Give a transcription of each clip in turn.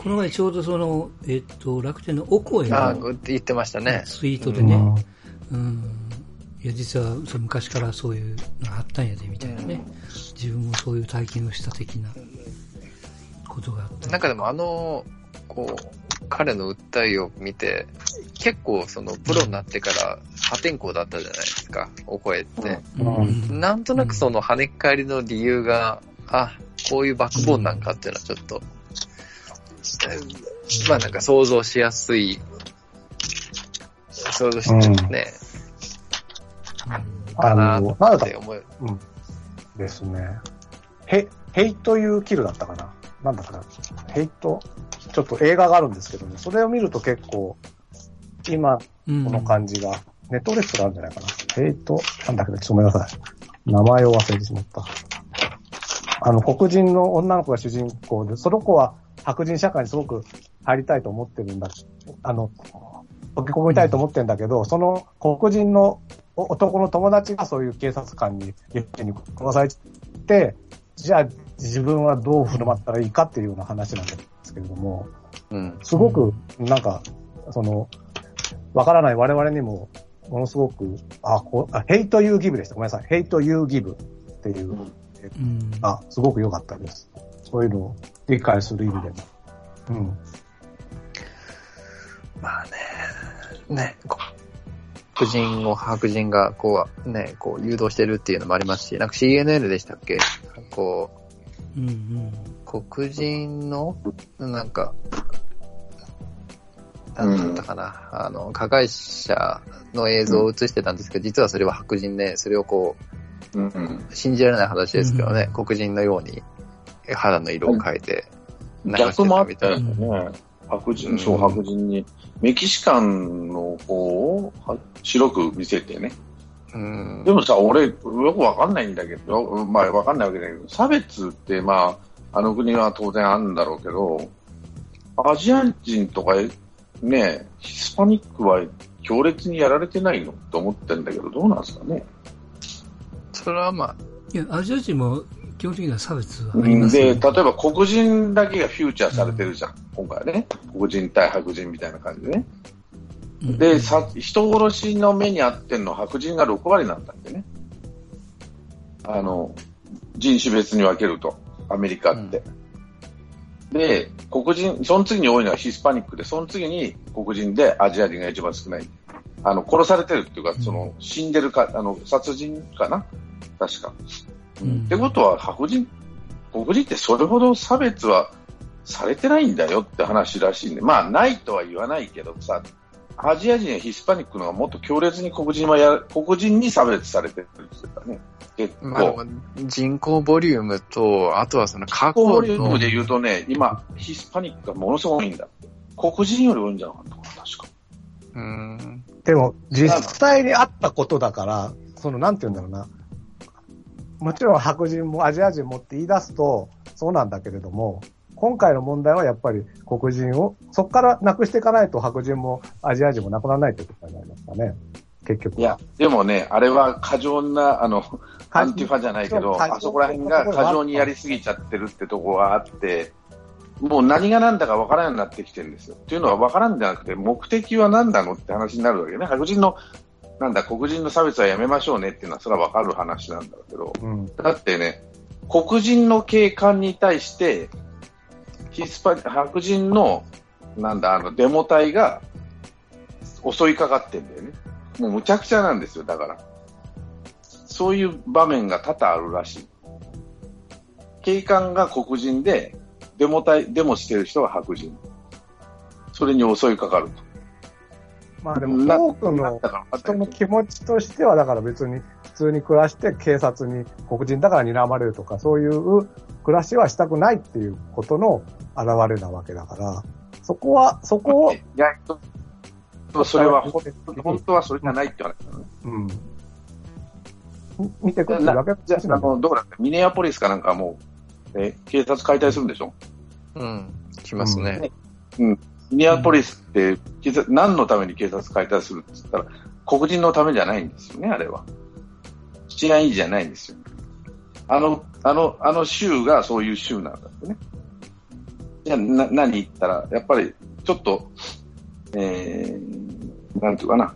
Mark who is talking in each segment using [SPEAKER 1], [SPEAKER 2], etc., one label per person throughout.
[SPEAKER 1] この前ちょうどその、えっと、楽天のお声
[SPEAKER 2] ああ、
[SPEAKER 1] の
[SPEAKER 2] 言ってましたね。
[SPEAKER 1] ツイートでね、うん、いや、実はそう昔からそういうのがあったんやで、みたいなね、自分もそういう体験をした的なことがあった。
[SPEAKER 2] なんかでもあの、こう、彼の訴えを見て、結構そのプロになってから破天荒だったじゃないですか、お声って。
[SPEAKER 1] うん、
[SPEAKER 2] なんとなくその跳ねっ返りの理由が、あ、こういうバックボーンなんかっていうのはちょっと、まあなんか想像しやすい、想像してね、かな
[SPEAKER 3] あの、なんだ
[SPEAKER 2] って思う。
[SPEAKER 3] うん。ですね。ヘ、ヘイト・ユー・キルだったかななんだかなヘイト、ちょっと映画があるんですけどね、それを見ると結構、今、こ
[SPEAKER 1] うん
[SPEAKER 3] の感じが、ネットフレスがあるんじゃないかな。ヘイト、なんだっけど、ちょっとごめんなさい。名前を忘れてしまった。あの、黒人の女の子が主人公で、その子は白人社会にすごく入りたいと思ってるんだ。あの、溶け込みたいと思ってるんだけど、その黒人のお男の友達がそういう警察官に、に殺されて、じゃあ自分はどう振る舞ったらいいかっていうような話なんですけれども、
[SPEAKER 2] うん。
[SPEAKER 3] すごく、なんか、その、わからない我々にも、ものすごく、あ、こう、あ、ヘイトユーギブでした。ごめんなさい。ヘイトユーギブっていう、
[SPEAKER 1] うん
[SPEAKER 3] あ、すごく良かったです。そういうのを理解する意味でも。うん。
[SPEAKER 2] まあね、ね、こ白人を白人がこうね、こう誘導してるっていうのもありますし、なんか CNN でしたっけ？こ
[SPEAKER 1] うんうん
[SPEAKER 2] う、黒人の、なんか、なんだったかな、あの、加害者の映像を映してたんですけど、実はそれは白人で、それをこ
[SPEAKER 4] うん。
[SPEAKER 2] う、信じられない話ですけどね、黒人のように肌の色を変えてたみたいな。
[SPEAKER 4] ったよね。白人、そう、白人に、メキシカンの方をは白く見せてね。
[SPEAKER 2] うん
[SPEAKER 4] でもさ、俺、よくわかんないんだけど、まあわかんないわけだけど、差別ってまあ、あの国は当然あるんだろうけど、アジア人とか、ね、ヒスパニックは強烈にやられてないのって思ってんだけど、どうなんですかね？
[SPEAKER 2] それはまあ、
[SPEAKER 1] いや、アジア人も基本的には差別はあります
[SPEAKER 4] で。例えば黒人だけがフューチャーされてるじゃん、今回ね。黒人対白人みたいな感じでね。
[SPEAKER 1] うん
[SPEAKER 4] で、さ、人殺しの目に遭ってんの白人が6割なんだってね。あの、人種別に分けると、アメリカって。で、黒人、その次に多いのはヒスパニックで、その次に黒人でアジア人が一番少ない。あの、殺されてるっていうか、その、死んでるか、あの、殺人かな？確か。
[SPEAKER 1] うん
[SPEAKER 4] ってことは、白人、黒人ってそれほど差別はされてないんだよって話らしいんで、まあ、ないとは言わないけどさ、アジア人やヒスパニックの方がもっと強烈に黒人はや、黒人に差別されてるって言ってたね。結構。
[SPEAKER 2] まあ人口ボリュームと、あとはその過去
[SPEAKER 4] ボリュー
[SPEAKER 2] の
[SPEAKER 4] ムで言うとね、今、ヒスパニックがものすごい多いんだ。黒人より多いんじゃなかったかな、確か。
[SPEAKER 2] うん
[SPEAKER 3] でも、実際にあったことだから、その、なんて言うんだろうな。もちろん白人もアジア人もって言い出すと、そうなんだけれども、今回の問題はやっぱり黒人を、そこからなくしていかないと白人もアジア人もなくならないということになりますかね。結局は。
[SPEAKER 4] いや、でもね、あれは過剰な、あの、
[SPEAKER 3] 過
[SPEAKER 4] アンティファじゃないけど、あそこら辺が過剰にやりすぎちゃってるってとこがあって、もう何が何だか分からんようになってきてるんですよ。っていうのは分からんじゃなくて、目的は何なのって話になるわけね。白人の、なんだ、黒人の差別はやめましょうねっていうのは、それは分かる話なんだけど、
[SPEAKER 3] うん。
[SPEAKER 4] だってね、黒人の警官に対して、ヒスパ白人の、なんだ、あの、デモ隊が襲いかかってんだよね。もうむちゃくちゃなんですよ、だから。そういう場面が多々あるらしい。警官が黒人で、デモ隊、デモしてる人が白人。それに襲いかかると。
[SPEAKER 3] まあでも、多くの
[SPEAKER 4] だから
[SPEAKER 3] 人の気持ちとしては、だから別に普通に暮らして警察に黒人だから睨まれるとか、そういう暮らしはしたくないっていうことの表れなわけだから、そこは、そこを
[SPEAKER 4] い、や、そそれは本当はそれじゃないって話なのね。
[SPEAKER 3] うん。み見てくるだけ
[SPEAKER 4] じゃあ、あの、どうだったミネアポリスかなんかもう、え、警察解体するんでしょ？
[SPEAKER 2] うん。しますね。
[SPEAKER 4] ミネアポリスって、警察何のために警察解体するって言ったら、黒人のためじゃないんですよね、あれは。治安維持じゃないんですよ。あの、あの、あの州がそういう州なんだってね。じゃな何言ったら、やっぱりちょっと、えー、なんていうかな、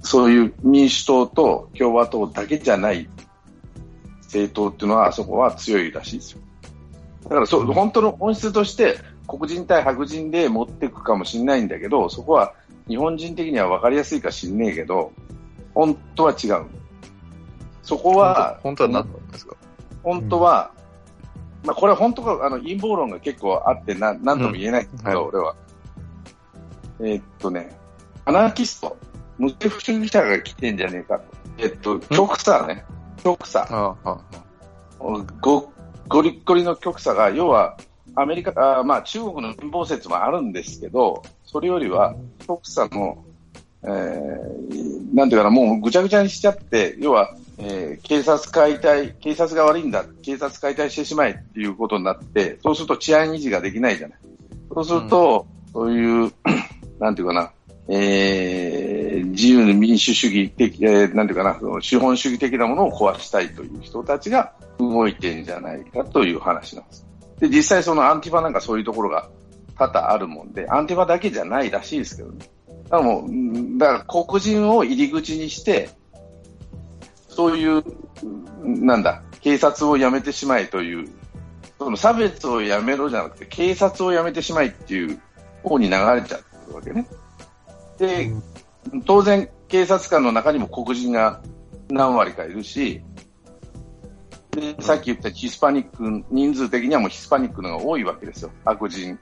[SPEAKER 4] そういう民主党と共和党だけじゃない政党っていうのは、あそこは強いらしいですよ。だからそ、本当の本質として、黒人対白人で持っていくかもしれないんだけど、そこは日本人的には分かりやすいか知んねえけど、本当は違う。そこは、
[SPEAKER 2] 本当は何なんですか？
[SPEAKER 4] 本当は、まあこれは本当か、あの陰謀論が結構あってな、なんとも言えないけど、
[SPEAKER 2] うん
[SPEAKER 4] 俺は。えーっとね、アナーキスト、無政府主義者が来てんじゃねえかと。えっと、極左ね、極左。ご、ゴリッゴリの極左が、要は、アメリカ、あまあ中国の陰謀説もあるんですけど、それよりは、極左の、えー、なんていうかな、もうぐちゃぐちゃにしちゃって、要は、えー警察解体、警察が悪いんだ、警察解体してしまえっていうことになって、そうすると治安維持ができないじゃない。そうすると、そういう、なんていうかな、えー、自由の民主主義的、えーなんていうかな、資本主義的なものを壊したいという人たちが動いてんじゃないかという話なんです。で、実際そのアンティバなんかそういうところが多々あるもんで、アンティバだけじゃないらしいですけどね。だからもう、うんだから黒人を入り口にして、そういう、うんなんだ、警察を辞めてしまえという、その差別をやめろじゃなくて、警察を辞めてしまえっていう方に流れちゃってるわけね。で、当然、警察官の中にも黒人が何割かいるし、でさっき言ったヒスパニック、人数的にはもうヒスパニックのが多いわけですよ。白人、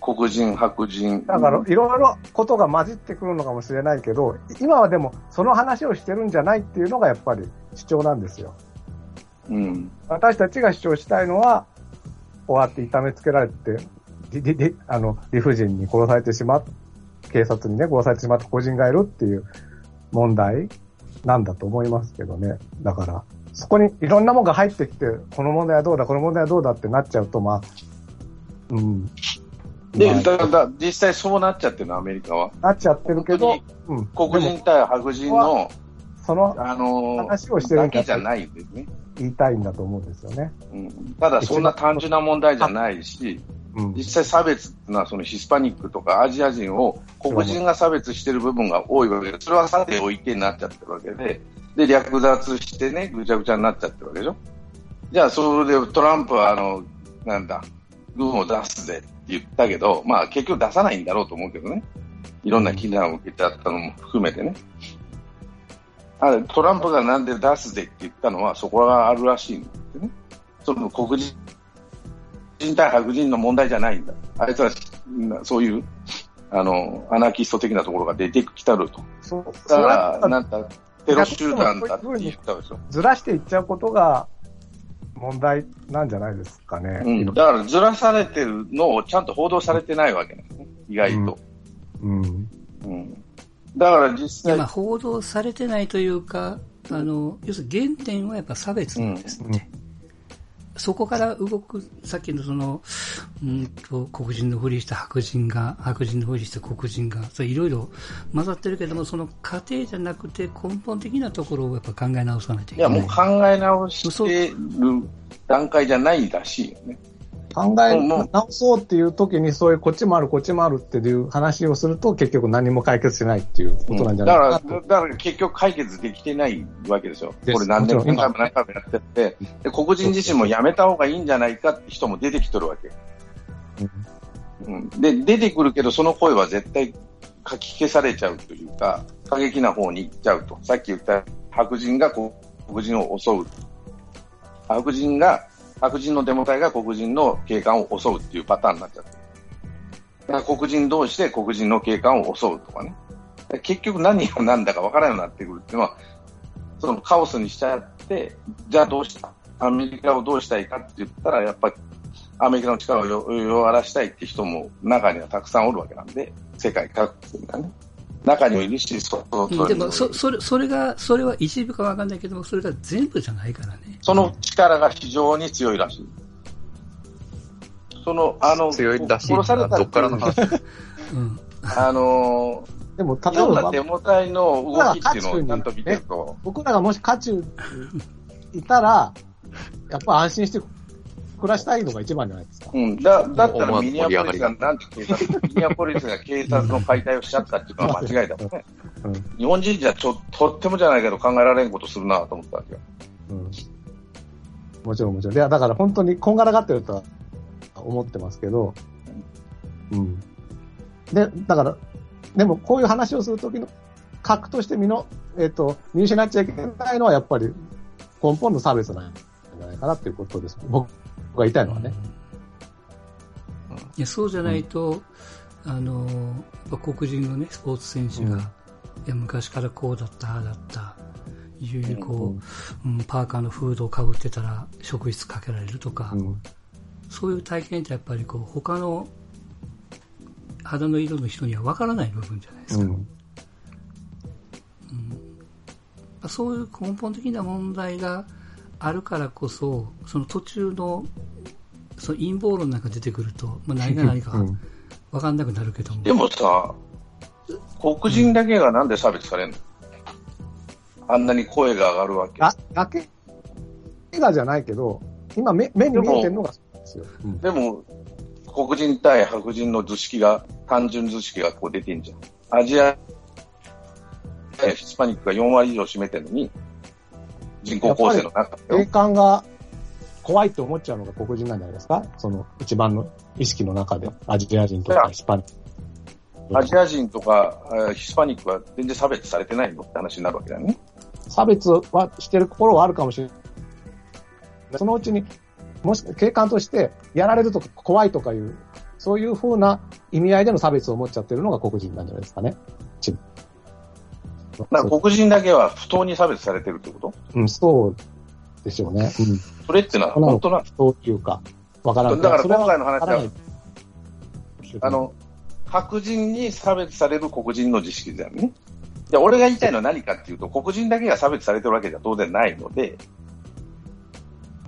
[SPEAKER 4] 黒人、白人。
[SPEAKER 3] だから、いろいろことが混じってくるのかもしれないけど、今はでも、その話をしてるんじゃないっていうのがやっぱり主張なんですよ。
[SPEAKER 4] うん。
[SPEAKER 3] 私たちが主張したいのは、こうやって痛めつけられて、りりりあの理不尽に殺されてしまっ警察にね、殺されてしまった個人がいるっていう問題なんだと思いますけどね。だから、そこにいろんなものが入ってきて、この問題はどうだ、この問題はどうだってなっちゃうと、まあ、うん。
[SPEAKER 4] で、
[SPEAKER 3] まあ
[SPEAKER 4] だだ実際そうなっちゃってるの、アメリカは。
[SPEAKER 3] なっちゃってるけど、うん。
[SPEAKER 4] 黒人対白人の、
[SPEAKER 3] その
[SPEAKER 4] あの
[SPEAKER 3] 話をしてるんだ
[SPEAKER 4] だけじゃないんですね。
[SPEAKER 3] 言いたいんだと思うんですよね。
[SPEAKER 4] うん、ただ、そんな単純な問題じゃないし、
[SPEAKER 3] うん。
[SPEAKER 4] 実際差別っていうのはそのヒスパニックとかアジア人を黒人が差別してる部分が多いわけで、それはさておいてになっちゃってるわけで、で、略奪してね、ぐちゃぐちゃになっちゃってるわけでしょ？じゃあ、それでトランプは、あの、なんだ、軍を出すぜって言ったけど、まあ結局出さないんだろうと思うけどね。いろんな非難を受けちゃったのも含めてね。あれトランプがなんで出すぜって言ったのは、そこがあるらしいんですね。その黒人人対白人の問題じゃないんだ。あいつは、なそういう、あの、アナキスト的なところが出てきたると。
[SPEAKER 3] そう、
[SPEAKER 4] だか
[SPEAKER 3] は
[SPEAKER 4] ら、なんだ、テロ集団だって言ったでしょ。
[SPEAKER 3] ずらしていっちゃうことが問題なんじゃないですかね。
[SPEAKER 4] うん。だから、ずらされてるのをちゃんと報道されてないわけですね。意外と。
[SPEAKER 3] うん。
[SPEAKER 4] うん。だから実際
[SPEAKER 1] まあ、、報道されてないというか、あの、要するに原点はやっぱ差別なんですって。そこから動く、さっきのその、うんと、黒人のふりした白人が、白人のふりした黒人が、いろいろ混ざってるけども、その過程じゃなくて根本的なところをやっぱ考え直さないとい、けない。
[SPEAKER 4] いやもう考え直してる段階じゃないらしいよね。
[SPEAKER 3] 考え直そうっていう時に、そういうこっちもある、こっちもあるっていう話をすると、結局何も解決しないっていうことなんじゃないかな
[SPEAKER 4] だから、だから結局解決できてないわけですよ。
[SPEAKER 3] です
[SPEAKER 4] これ何年も何回も何回もやってって、で黒人自身もやめた方がいいんじゃないかって人も出てきてるわけ。うん、で、出てくるけど、その声は絶対かき消されちゃうというか、過激な方に行っちゃうと。さっき言った白人が黒人を襲う。白人が、白人のデモ隊が黒人の警官を襲うっていうパターンになっちゃって。だから黒人同士で黒人の警官を襲うとかね。結局何が何だか分からなくなってくるっていうのは、そのカオスにしちゃって、じゃあどうしたアメリカをどうしたいかって言ったら、やっぱりアメリカの力を弱らしたいって人も中にはたくさんおるわけなんで、世界各国がね。中にもいるし、そ
[SPEAKER 1] うんでも、そ、それ、それが、それは一部かわかんないけども、それが全部じゃないからね。
[SPEAKER 4] その力が非常に強いらしい。その、あの、
[SPEAKER 2] 強いらしい
[SPEAKER 4] 殺された
[SPEAKER 2] どっからの話？
[SPEAKER 1] うん。
[SPEAKER 4] あの
[SPEAKER 3] でも、例えば
[SPEAKER 4] デ、モ隊の動きっていうのをちゃんと見てると、
[SPEAKER 3] 僕らがもし渦中にいたら、やっぱ安心して暮らしたいのが一番じゃないですか。
[SPEAKER 4] うん。だ、だったらミニアポリスがなんて警察、ミニアポリスが警察の解体をしちゃったっていうのは間違いだもんね。
[SPEAKER 3] うん。
[SPEAKER 4] 日本人じゃちょ、とってもじゃないけど考えられんことするなと思ったわけよ。
[SPEAKER 3] うん。もちろんもちろん。いや、だから本当にこんがらがってるとは思ってますけど、うん。で、だから、でもこういう話をするときの核として見の、えっ、と、見失っちゃいけないのはやっぱり根本の差別なんじゃないかなっていうことです。僕が言いたいのはね。
[SPEAKER 1] いやそうじゃないと、あのやっぱ黒人のね、スポーツ選手が、
[SPEAKER 3] うん
[SPEAKER 1] いや昔からこうだった、ああだった、いうこう、うんパーカーのフードをかぶってたら職質かけられるとか、
[SPEAKER 3] うん。そう
[SPEAKER 1] いう体験ってやっぱりこう他の肌の色の人には分からない部分じゃないですか。
[SPEAKER 3] うん。
[SPEAKER 1] そういう根本的な問題があるからこそ、その途中のその陰謀論なんか出てくると、まあ、何が何か
[SPEAKER 3] うん
[SPEAKER 1] 分かんなくなるけども。
[SPEAKER 4] でもさ、黒人だけがなんで差別されんの、あんなに声が上がるわけ。
[SPEAKER 3] あ、だけがじゃないけど、今目目に見えてるのがそうですよ。うん
[SPEAKER 4] でも、黒人対白人の図式が、単純図式がこう出てんじゃん。アジア、ヒスパニックが4割以上占めてるのに、人口構成の中で
[SPEAKER 3] 警官が怖いって思っちゃうのが黒人なんじゃないですか？その一番の意識の中で、アジア人とかヒスパニック。
[SPEAKER 4] アジア人とかえーヒスパニックは全然差別されてないのって話になるわけだよね。
[SPEAKER 3] 差別はしてるところはあるかもしれない。そのうちに、もし警官としてやられると怖いとかいう、そういう風な意味合いでの差別を持っちゃってるのが黒人なんじゃないですかね。ち
[SPEAKER 4] だから黒人だけは不当に差別されてるってこと？
[SPEAKER 3] うん、そうでしょうね。うん。
[SPEAKER 4] それってのは本当な
[SPEAKER 3] そういうか、わからん
[SPEAKER 4] だから今回の話はあの、白人に差別される黒人の自識だよね。いや、俺が言いたいのは何かっていうと、黒人だけが差別されてるわけじゃ当然ないので、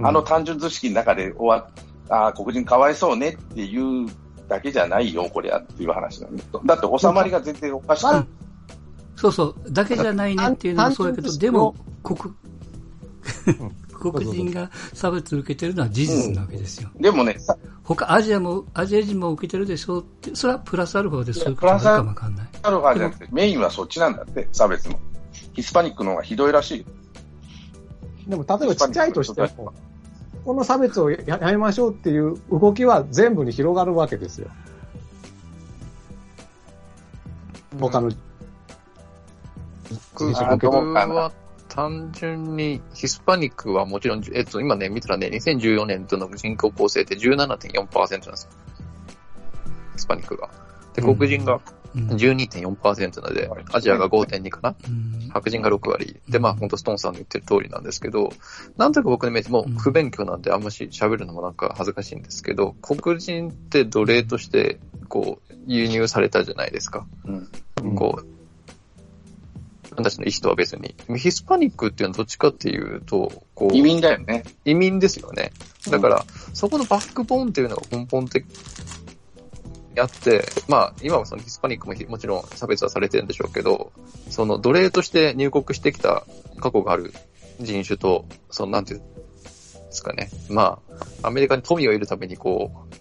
[SPEAKER 4] あの単純図式の中で終わっああ、黒人かわいそうねっていうだけじゃないよ、こりゃっていう話なん。だって収まりが全然おかしく
[SPEAKER 3] まあ
[SPEAKER 1] そうそう、だけじゃないねっていうのもそうやけど、でも、黒、黒人が差別を受けてるのは事実なわけですよ。
[SPEAKER 4] でもね、さ
[SPEAKER 1] 他、アジアも、アジア人も受けてるでしょ？うって、それはプラスアルファでそういうこと
[SPEAKER 4] いやプラス
[SPEAKER 1] があるかもわかんない。
[SPEAKER 4] アルファじゃなくて、メインはそっちなんだって、差別の。ヒスパニックの方がひどいらしいよ。
[SPEAKER 3] でも、例えばちっちゃいとしても、この差別をややめましょうっていう動きは全部に広がるわけですよ。他の。
[SPEAKER 2] 僕は単純にヒスパニックはもちろん、えっと、今ね、見たらね、2014年度の人口構成って17.4%なんですよ。ヒスパニックが。で、黒人が
[SPEAKER 1] うん
[SPEAKER 2] 12.4%なので、アジアが5.2かな？
[SPEAKER 1] うん
[SPEAKER 2] 白人が6割。で、まあ、本当ストーンさんの言ってる通りなんですけど、なんとなく僕のイメージも不勉強なんで、あんまし喋るのもなんか恥ずかしいんですけど、黒人って奴隷として、こう、輸入されたじゃないですか。
[SPEAKER 4] うん。
[SPEAKER 2] こう、自分たちの意思とは別に。ヒスパニックっていうのはどっちかっていうと、こう、
[SPEAKER 4] 移民だよね。
[SPEAKER 2] 移民ですよね。だから、そこのバックボーンっていうのが根本的にあって、まあ、今はそのヒスパニックもひもちろん差別はされてるんでしょうけど、その奴隷として入国してきた過去がある人種と、そのなんていうんですかね。まあ、アメリカに富を得るためにこう、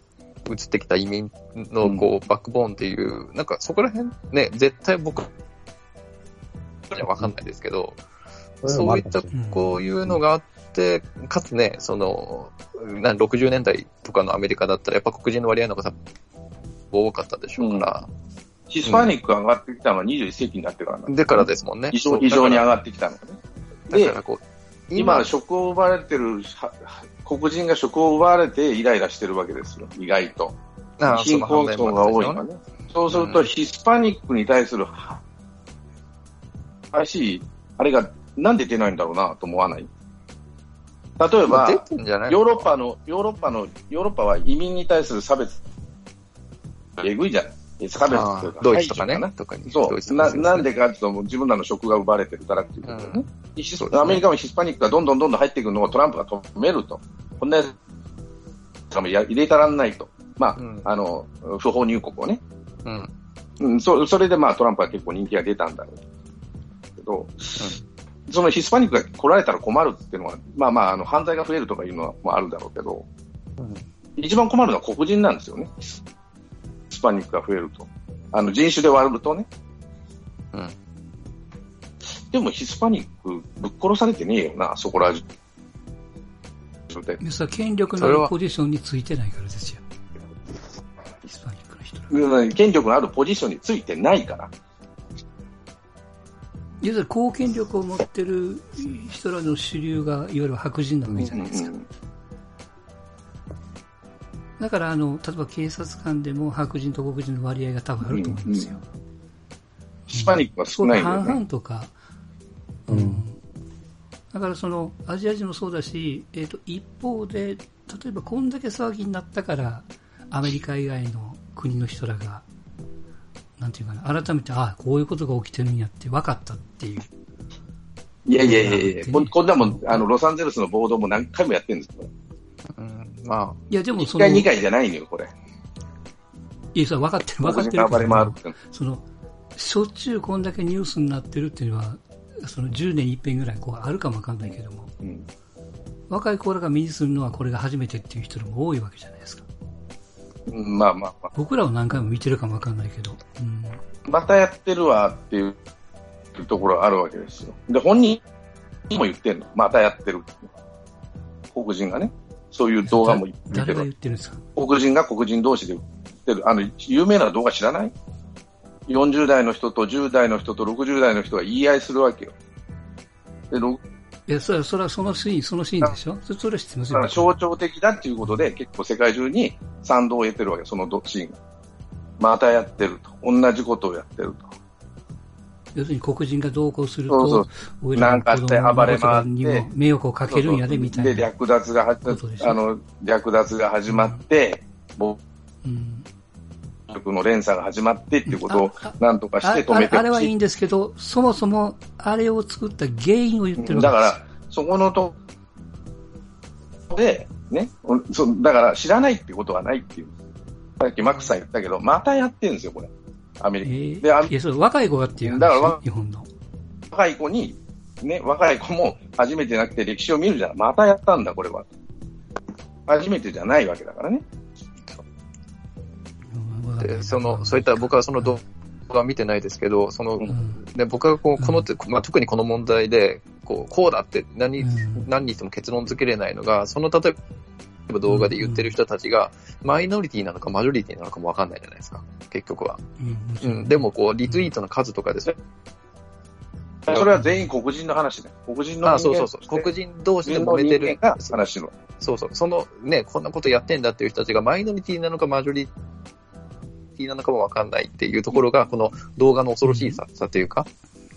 [SPEAKER 2] 移ってきた移民のこう、バックボーンっていう、なんかそこら辺ね、絶対僕にはわかんないですけど、そういった、こういうのがあって、かつね、その、な60年代とかのアメリカだったら、やっぱ黒人の割合の方が多かったでしょうから、
[SPEAKER 4] ヒスパニックが上がってきたのは21世紀になってからなんだ
[SPEAKER 2] でからですもんね。
[SPEAKER 4] 異常に上がってきたのがね。で
[SPEAKER 2] だから、こう、
[SPEAKER 4] 今、職を奪われてる、は黒人が職を奪われてイライラしてるわけですよ、意外と。貧困層が多い
[SPEAKER 2] その
[SPEAKER 4] ね。そうすると、
[SPEAKER 2] うん
[SPEAKER 4] ヒスパニックに対する、は激しい、あれがなんで出ないんだろうなと思わない？例えば、ヨーロッパの、ヨーロッパの、ヨーロッパは移民に対する差別、えぐいじゃない？差別
[SPEAKER 2] あ
[SPEAKER 4] というか
[SPEAKER 2] あドイツとかね。
[SPEAKER 4] そう。な、なんでかっていうと、自分らの職が奪われてるからっていう
[SPEAKER 2] う
[SPEAKER 4] アメリカもヒスパニックがどんどんどんどん入っていくのをトランプが止めると。こんなやつもや入れたらんないと。まあ、
[SPEAKER 2] うん
[SPEAKER 4] あの、不法入国をね。
[SPEAKER 2] うん。
[SPEAKER 4] うん、そそれでまあトランプは結構人気が出たんだろうけど、そのヒスパニックが来られたら困るっていうのは、まあまあ、あの、犯罪が増えるとかいうのはもあるだろうけど、一番困るのは黒人なんですよね。ヒスパニックが増えると。あの、人種で割るとね。
[SPEAKER 2] うん。
[SPEAKER 4] でもヒスパニックぶっ殺されてねえよな、そこら中で。
[SPEAKER 1] でそれは権力のあるポジションについてないからですよ。ヒスパニックの人
[SPEAKER 4] 権力のあるポジションについてないから。
[SPEAKER 1] 要するに公権力を持ってる人らの主流が、いわゆる白人なわけじゃないですか。だから、あの、例えば警察官でも白人と黒人の割合が多分あると思いますよ。
[SPEAKER 4] ヒスパニックは少ないん。だよ
[SPEAKER 1] 半々。とか、
[SPEAKER 3] うん。
[SPEAKER 1] だからそのアジア人もそうだし、えー、と一方で、例えばこん。だけ騒ぎになったから、アメリカ以外の国の人らが、なんていうかな、改めて、ああ、こういうことが起きてるんやって分かったっていう。
[SPEAKER 4] いやいやいやいや、こんこんなもん、あの、ロサンゼルスの暴動も何回もやってるんですよ。
[SPEAKER 2] うん、ま
[SPEAKER 1] いや、でも
[SPEAKER 4] 1
[SPEAKER 1] その、
[SPEAKER 4] 回、2
[SPEAKER 1] い
[SPEAKER 4] 回じゃないのよ、これ。
[SPEAKER 1] や、それ分かってる、分かってる
[SPEAKER 4] 暴れ回るって
[SPEAKER 1] その、しょっちゅうこんだけニュースになってるっていうのは、その10年に一遍ぐらいこうあるかもわかんないけども、
[SPEAKER 4] うん
[SPEAKER 1] 若い子らが目にするのはこれが初めてっていう人も多いわけじゃないですか。
[SPEAKER 4] うんまあまあまあ。
[SPEAKER 1] 僕らは何回も見てるかもわかんないけど。うん。
[SPEAKER 4] またやってるわっていうところがあるわけですよ。で、本人も言ってんの。またやってる。黒人がね。そういう動画も見て
[SPEAKER 1] 誰が
[SPEAKER 4] る
[SPEAKER 1] 言ってるんですか？
[SPEAKER 4] 黒人が黒人同士で言ってる。あの、有名な動画知らない ?40 代の人と10代の人と60代の人が言い合いするわけよ。で、ろ
[SPEAKER 1] いや、それは、それはそのシーン、そのシーンでしょ？それ知ってますよ
[SPEAKER 4] だから。象徴的だっていうことで、結構世界中に賛同を得てるわけ、そのシーンが。またやってると。同じことをやってると。
[SPEAKER 1] 要するに黒人が同行する
[SPEAKER 4] そうそうなんかして暴れ回って
[SPEAKER 1] にも迷惑をかけるんやで、みたい
[SPEAKER 4] で、
[SPEAKER 1] な。
[SPEAKER 4] 略奪があの、略奪が始まって、暴
[SPEAKER 1] うん
[SPEAKER 4] 力の連鎖が始まってっていうことをなんとかして止
[SPEAKER 1] あ
[SPEAKER 4] めてほしい。
[SPEAKER 1] あれはいいんですけど、そもそもあれを作った原因を言ってる
[SPEAKER 4] だから、そこのと、で、ね、そだから知らないってことはないっていう。さっきマックスさん言ったけど、またやってるんですよ、これ。アメ
[SPEAKER 1] え
[SPEAKER 4] リカ。
[SPEAKER 1] ー
[SPEAKER 4] で、あ
[SPEAKER 1] いや、それ若い子がっていう話
[SPEAKER 4] だからわ
[SPEAKER 1] 日本の。
[SPEAKER 4] 若い子に、ね、若い子も初めてなくて歴史を見るじゃん。またやったんだ、これは。初めてじゃないわけだからね。
[SPEAKER 2] で、その、そういった僕はその動画は見てないですけど、その、
[SPEAKER 1] うん
[SPEAKER 2] で僕はこう、この、まあ、特にこの問題で、こう、こうだって何、
[SPEAKER 1] うん
[SPEAKER 2] 何にしても結論付けれないのが、その例えば動画で言ってる人たちが、マイノリティなのかマジョリティなのかもわかんないじゃないですか、結局は。
[SPEAKER 1] うん
[SPEAKER 2] うん、でもこう、リツイートの数とかですね。
[SPEAKER 4] それは全員黒人の話ね。黒人の
[SPEAKER 2] そうそうそう。黒人同士で揉めてる
[SPEAKER 4] 人間。が話の。
[SPEAKER 2] そうそう。そのね、こんなことやってんだっていう人たちがマイノリティなのかマジョリティなのかもわかんないっていうところが、この動画の恐ろしいささというか、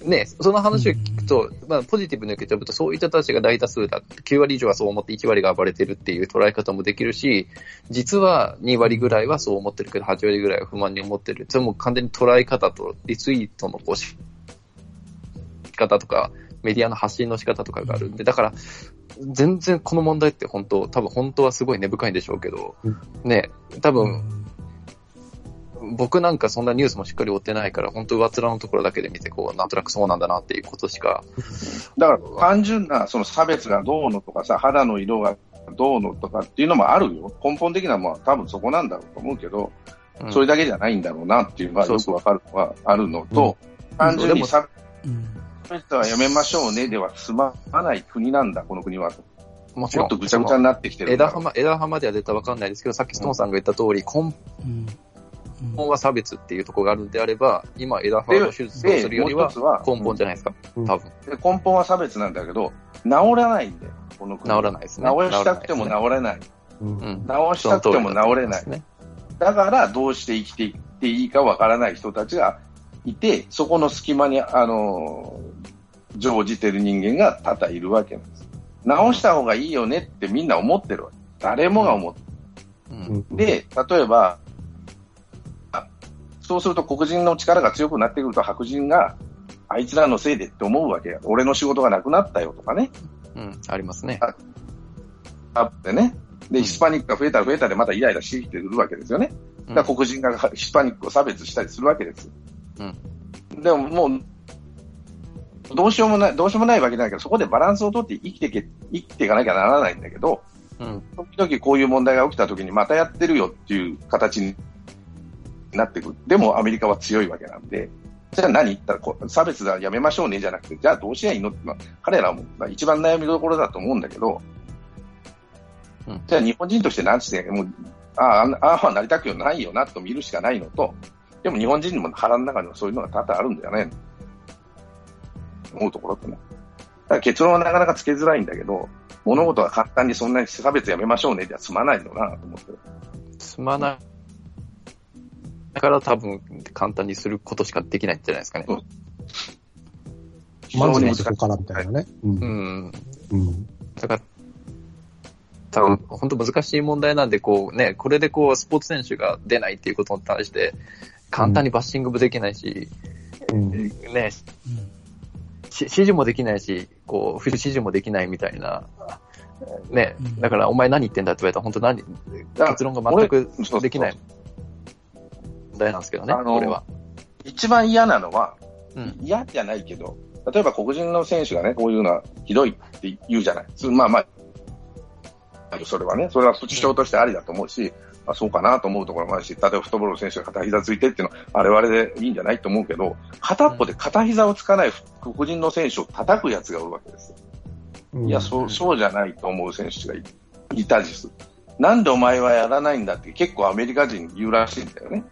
[SPEAKER 2] ね、その話を聞くと、まあ、ポジティブに受け止めると、そういった人たちが大多数だ。9割以上はそう思って1割が暴れてるっていう捉え方もできるし、実は2割ぐらいはそう思ってるけど、8割ぐらいは不満に思ってる。それも完全に捉え方とリツイートのこうし仕方とか、メディアの発信の仕方とかがあるんで、だから、全然この問題って本当、多分本当はすごい根深いんでしょうけど、ね、多分、僕なんかそんなニュースもしっかり追ってないから、本当上っ面のところだけで見て、こう、なんとなくそうなんだなっていうことしか、
[SPEAKER 4] だから単純なその差別がどうのとかさ、肌の色がどうのとかっていうのもあるよ。根本的なものは多分そこなんだろうと思うけど、
[SPEAKER 2] うん。
[SPEAKER 4] それだけじゃないんだろうなっていうのがよくわかるのはあるのと、単純に差
[SPEAKER 1] うん。
[SPEAKER 4] 別はやめましょうねでは済まない国なんだ、この国は。
[SPEAKER 2] もちろん。
[SPEAKER 4] もっとぐちゃぐちゃになってきてる
[SPEAKER 2] 枝葉枝葉までは絶対わかんないですけど、さっきストーンさんが言った通り、
[SPEAKER 1] うん
[SPEAKER 2] 本は差別っていうところがあるんであれば、今枝葉の手術をするよりは根本じゃないですか、
[SPEAKER 3] うん
[SPEAKER 2] 多分。
[SPEAKER 4] で根本は差別なんだけど、治らないんだよ、この
[SPEAKER 2] 治
[SPEAKER 4] 国。
[SPEAKER 2] らないですね。
[SPEAKER 4] 治したくても治れない。治したくても治れない
[SPEAKER 2] だ
[SPEAKER 4] から、どうして生きていっていいかわからない人たちがいて、そこの隙間に、あのー、乗じてる人間が多々いるわけなんです。直した方がいいよねってみんな思ってるわけ。誰もが思って
[SPEAKER 2] うん。
[SPEAKER 3] うん
[SPEAKER 4] る。で、例えば、あそうすると黒人の力が強くなってくると白人が、あいつらのせいでって思うわけや。俺の仕事がなくなったよとかね。
[SPEAKER 2] うん。ありますね。
[SPEAKER 4] あってね。で、
[SPEAKER 2] うん
[SPEAKER 4] ヒスパニックが増えたら増えたでまたイライラしてきてくるわけですよね。だから黒人がヒスパニックを差別したりするわけです。でももう、どうしようもない、どうしようもないわけだけど、そこでバランスをとって生きていけ、生きていかなきゃならないんだけど、
[SPEAKER 2] うん。
[SPEAKER 4] 時々こういう問題が起きた時にまたやってるよっていう形になってくる。でもアメリカは強いわけなんで、じゃあ何言ったらこう差別はやめましょうねじゃなくて、じゃあどうしりゃいいのってのは彼らも一番悩みどころだと思うんだけど、
[SPEAKER 2] うん
[SPEAKER 4] じゃあ日本人として何して、もう、ああ、ああはなりたくないよなと見るしかないのと、でも日本人にも腹の中にはそういうのが多々あるんだよね。思うところってね。だから結論はなかなかつけづらいんだけど、物事は簡単にそんなに差別やめましょうねじゃ済まないのなと思ってる。
[SPEAKER 2] すまない。だから多分簡単にすることしかできないんじゃないですかね。
[SPEAKER 4] うん
[SPEAKER 3] まずはそこからみたいなね。うん
[SPEAKER 2] う。ん。
[SPEAKER 3] うん。
[SPEAKER 2] だから、多分本当難しい問題なんで、こうね、これでこうスポーツ選手が出ないっていうことに対して、簡単にバッシングもできないし、
[SPEAKER 3] うん。
[SPEAKER 2] ね、指示もできないし、こう、不指示もできないみたいな、ね
[SPEAKER 1] うん、
[SPEAKER 2] だからお前何言ってんだって言われたら本当何、
[SPEAKER 4] ら
[SPEAKER 2] 結論が全く
[SPEAKER 4] 俺そう
[SPEAKER 2] できない問題なんですけどね、
[SPEAKER 4] あの
[SPEAKER 2] これは。
[SPEAKER 4] 一番嫌なのは、
[SPEAKER 2] うん。
[SPEAKER 4] 嫌じゃないけど、例えば黒人の選手がね、こういうのはひどいって言うじゃない。つまあまあ、それはね、それは主張としてありだと思うし、まあ、そうかなと思うところもあるし、例えばフットボールの選手が片膝ついてっていうのは、あれはあれでいいんじゃないと思うけど、片っぽで片膝をつかない黒人の選手を叩くやつがおるわけですよ。
[SPEAKER 3] うん
[SPEAKER 4] いや、そう、そうじゃないと思う選手がいいたりする。なんでお前はやらないんだって結構アメリカ人に言うらしいんだよね。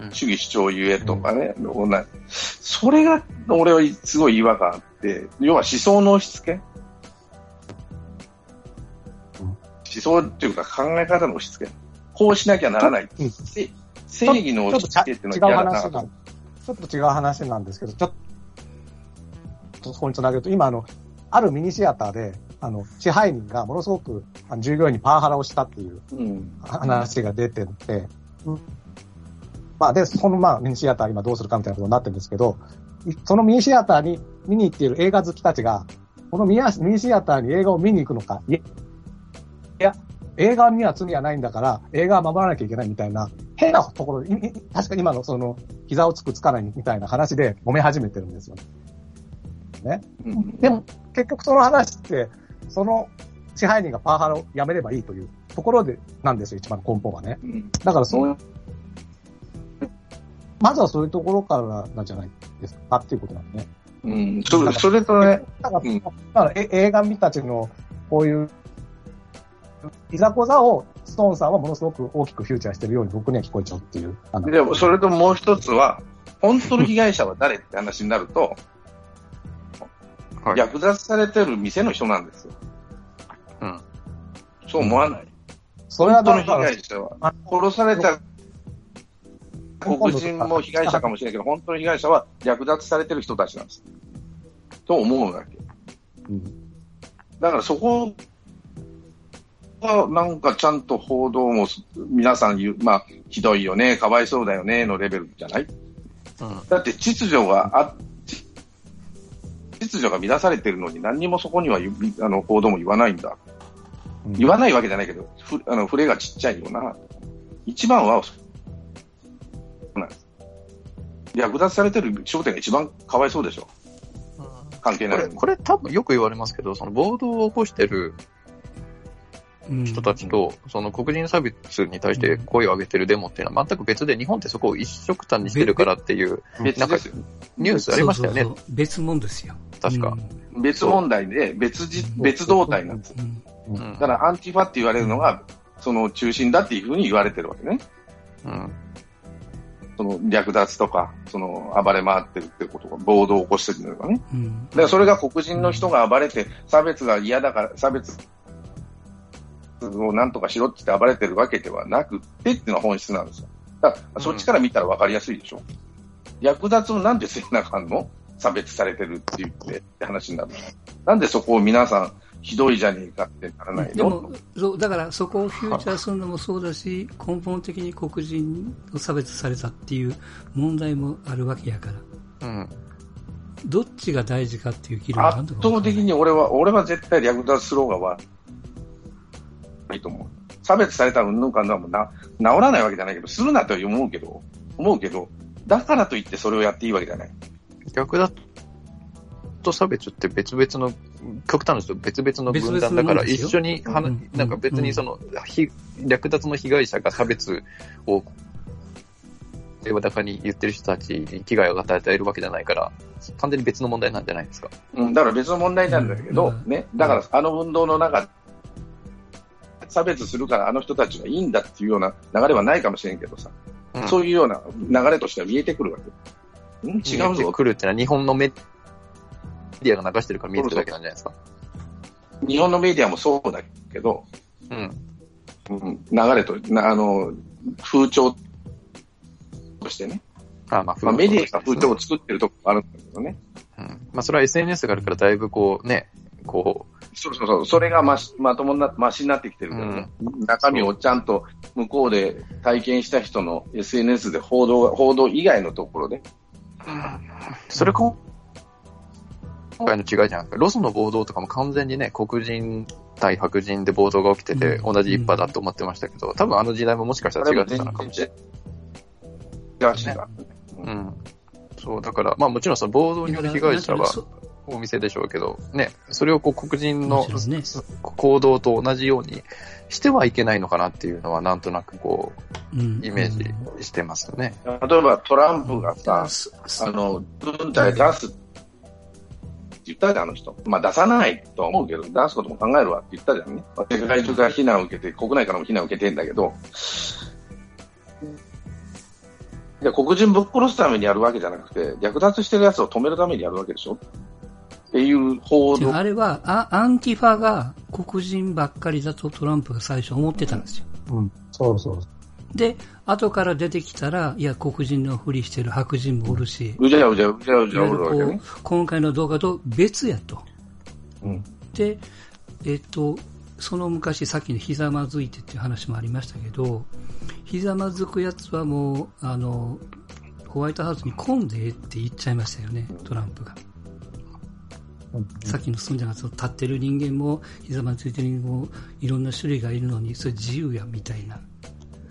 [SPEAKER 2] うん。
[SPEAKER 4] 主義主張ゆえとかね、同じそれが俺はすごい違和感あって、要は思想の押し付け、
[SPEAKER 3] うん。
[SPEAKER 4] 思想っていうか考え方の押し付け。こうしなきゃならない。
[SPEAKER 3] うん。
[SPEAKER 4] せ正義の押し付けっていうのは嫌だな
[SPEAKER 3] ちょっと違う話なんですけど、ちょっとそこにつなげると、今あの、あるミニシアターで、あの、支配人がものすごく従業員にパワハラをしたっていう
[SPEAKER 4] うん。
[SPEAKER 3] 話が出てて、まあ、で、そのまあ、ミニシアター今どうするかみたいなことになってるんですけど、そのミニシアターに見に行っている映画好きたちが、このミニシアターに映画を見に行くのか、いや、映画には罪はないんだから、映画は守らなきゃいけないみたいな、変なところ、確かに今のその、膝をつくつかないみたいな話で揉め始めてるんですよね。
[SPEAKER 4] うん
[SPEAKER 3] でも、結局その話って、その支配人がパワハラをやめればいいというところで、なんですよ、一番根本はね。
[SPEAKER 4] うん
[SPEAKER 3] だからそういう、まずはそういうところからなんじゃないですかっていうことなんでね。
[SPEAKER 4] うん。それそれとね、
[SPEAKER 3] だから、
[SPEAKER 4] うん
[SPEAKER 3] だからえ映画見たちの、こういう、いざこざを、ストーンさんはものすごく大きくフューチャーしてるように僕には聞こえちゃうっていう。
[SPEAKER 4] でもそれともう一つは、本当の被害者は誰って話になると、
[SPEAKER 2] はい。
[SPEAKER 4] 略奪されてる店の人なんですよ。
[SPEAKER 2] うん。
[SPEAKER 4] そう思わない？
[SPEAKER 3] それは
[SPEAKER 4] 本当の被害者は、殺された黒人も被害者かもしれないけど、本当の被害者は略奪されてる人たちなんです。と思うわけ。
[SPEAKER 3] うん
[SPEAKER 4] だからそこがなんかちゃんと報道も皆さん言う、まあ、ひどいよね、かわいそうだよね、のレベルじゃない？
[SPEAKER 2] うん。
[SPEAKER 4] だって秩序があ、秩序が乱されてるのに何にもそこにはあの報道も言わないんだ。
[SPEAKER 3] うん
[SPEAKER 4] 言わないわけじゃないけど、ふあの、触れがちっちゃいよな。一番は、なんです。略奪されてる商店が一番かわいそうでしょ。関係
[SPEAKER 2] これ、
[SPEAKER 4] ないのに。
[SPEAKER 2] これ多分よく言われますけど、その暴動を起こしてる
[SPEAKER 1] うん
[SPEAKER 2] 人たちと、その黒人差別に対して声を上げてるデモっていうのは全く別で、日本ってそこを一緒くたにしてるからっていう
[SPEAKER 4] 別ですよ。
[SPEAKER 2] ニュースありましたよね
[SPEAKER 1] そう、そうそう別物ですよ。
[SPEAKER 2] 確か。
[SPEAKER 4] 別問題で、別じ、別動態なんです。
[SPEAKER 1] うん
[SPEAKER 2] うん
[SPEAKER 4] だからアンティファって言われるのが、その中心だっていうふうに言われてるわけね。
[SPEAKER 2] うん。
[SPEAKER 4] その略奪とか、その暴れ回ってるってことが、暴動を起こしてるのがね。
[SPEAKER 1] うん
[SPEAKER 4] だからそれが黒人の人が暴れて、差別が嫌だから、差別をなんとかしろって言って暴れてるわけではなくってっていうのが本質なんですよ。だからそっちから見たら分かりやすいでしょ。略奪をなんでせなあかんの？差別されてるって言ってって話になる。なんでそこを皆さんひどいじゃねえかってならないの？
[SPEAKER 1] でもそうだからそこをフューチャーするのもそうだし、根本的に黒人を差別されたっていう問題もあるわけやから、
[SPEAKER 2] うん。
[SPEAKER 1] どっちが大事かっていう議論がある
[SPEAKER 4] 圧倒的に俺は、俺は絶対略奪スローガンはいいと思う。差別された云々かんのはもうな、治らないわけじゃないけど、するなとは思うけど、思うけど、だからといってそれをやっていいわけじゃない。
[SPEAKER 2] 逆だと差別って別々の、極端な人別々の分断だから、一緒に話、
[SPEAKER 1] うん。
[SPEAKER 2] なんか別にその、ひ略奪の被害者が差別を、平和高に言ってる人たちに危害を与えているわけじゃないから、完全に別の問題なんじゃないですか？
[SPEAKER 4] うん、だから別の問題なんだけど、
[SPEAKER 1] うん。
[SPEAKER 4] ね、だからあの運動の中で、差別するからあの人たちはいいんだっていうような流れはないかもしれんけどさ、
[SPEAKER 2] うん。
[SPEAKER 4] そういうような流れとしては見えてくるわけ。ん？違うぞ。
[SPEAKER 2] 来るってのは日本のメディアが流してるから見えてるだけなんじゃないですか。
[SPEAKER 4] 日本のメディアもそうだけど、
[SPEAKER 2] うん。
[SPEAKER 4] うん、流れと、なあの、風潮としてね。
[SPEAKER 2] あまあ、
[SPEAKER 4] まあ、メディアが風潮
[SPEAKER 2] 潮
[SPEAKER 4] を作ってるとこもあるんだけどね。
[SPEAKER 2] うん。まあ、それは SNS があるからだいぶこう、ね、こ
[SPEAKER 4] そうそうそう。それがましまともな、ましになってきてるけどね。中身をちゃんと向こうで体験した人の SNS で報道が、報道以外のところで。
[SPEAKER 2] う、それ今回の違いじゃないですか。ロスの暴動とかも完全にね、黒人対白人で暴動が起きてて、
[SPEAKER 1] うん
[SPEAKER 2] 同じ一派だと思ってましたけど、多分あの時代ももしかしたら違ってたのかもしれない。
[SPEAKER 4] 違う違う。
[SPEAKER 2] うん。そう、だから、まあもちろんその暴動による被害者は
[SPEAKER 1] そ
[SPEAKER 2] お店でしょうけど、ね、それをこう黒人の行動と同じようにしてはいけないのかなっていうのはなんとなくこ
[SPEAKER 1] う
[SPEAKER 2] イメージしてますね。
[SPEAKER 4] 例えばトランプがさ、あの、軍隊出すって言ったじゃん、あの人。まあ出さないとは思うけど、出すことも考えるわって言ったじゃんね。世界中から非難を受けて、国内からも非難を受けてんだけど、いや黒人ぶっ殺すためにやるわけじゃなくて、略奪してるやつを止めるためにやるわけでしょ？っていう報道。
[SPEAKER 1] あれはあ、アンティファが黒人ばっかりだとトランプが最初思ってたんですよ。
[SPEAKER 3] うん。そうそう。
[SPEAKER 1] で、後から出てきたら、いや、黒人のふりしてる白人もおるし、
[SPEAKER 4] うじゃうじゃうじゃうじゃ。
[SPEAKER 1] 今回の動画と別やと。
[SPEAKER 3] うん。
[SPEAKER 1] で、えっと、その昔、さっきのひざまずいてっていう話もありましたけど、ひざまずくやつはもう、あの、ホワイトハウスに混んでええって言っちゃいましたよね、トランプが。
[SPEAKER 3] うん
[SPEAKER 1] さっきの住んでる立ってる人間も、ひざまずいてる人間も、いろんな種類がいるのに、それ自由や、みたいな。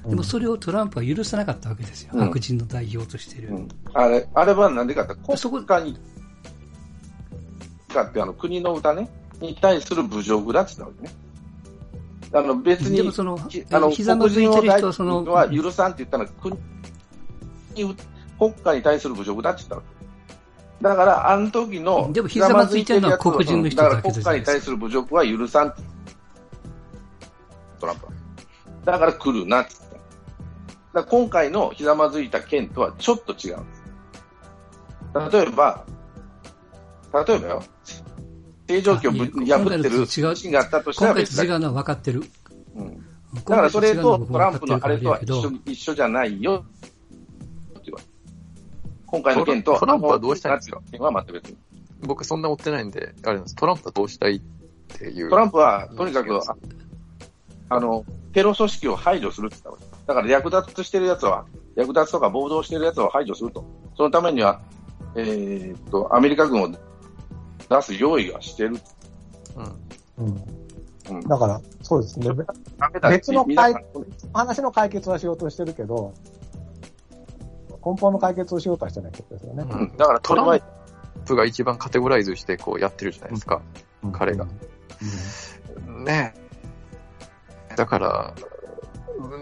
[SPEAKER 1] でもそれをトランプは許さなかったわけですよ。
[SPEAKER 4] うん
[SPEAKER 1] 白人の代表としてる。
[SPEAKER 4] うんあれ、あれはなんでかって、国家に、かってあの国の歌ね、に対する侮辱だって言ったわけね。あの別に、
[SPEAKER 1] でもその
[SPEAKER 4] ひあの
[SPEAKER 1] ひざまずいてる人はその
[SPEAKER 4] 黒人を許さんって言ったのは国に、国家に対する侮辱だって言ったわけ。だから、あの時の、
[SPEAKER 1] でもひざまずいてるのは黒人の人だけ
[SPEAKER 4] だから国家に対する侮辱は許さん。トランプは。だから来るなって。だ今回のひざまずいた件とはちょっと違うんです。例えば、例えばよ、正常期をぶ破ってるシーンがあったとした
[SPEAKER 1] 今
[SPEAKER 4] ら別だ
[SPEAKER 1] 違うのは分かってる。
[SPEAKER 4] うんだからそれとトランプのあれとは一緒
[SPEAKER 1] 緒
[SPEAKER 4] 一緒じゃないよ今回の件と、
[SPEAKER 2] トランプはどうしたいんですか
[SPEAKER 4] 件は全く別に。
[SPEAKER 2] 僕そんな追ってないんで、あれなんです。トランプはどうしたいっていう。
[SPEAKER 4] トランプは、とにかく、ああの、テロ組織を排除するって言ったわけだから略奪してるやつは、略奪とか暴動してるやつを排除すると。そのためには、えーっと、アメリカ軍を出す用意はしてる。
[SPEAKER 2] うん。
[SPEAKER 3] うん。
[SPEAKER 4] うん。
[SPEAKER 3] だから、そうですね。別の
[SPEAKER 4] 皆さん
[SPEAKER 3] 話の解決はしようとしてるけど、根本の解決をしようとはしてないってことですよね。
[SPEAKER 4] うんだからトラン
[SPEAKER 2] プが一番カテゴライズしてこうやってるじゃないですか。彼がねえ。だから、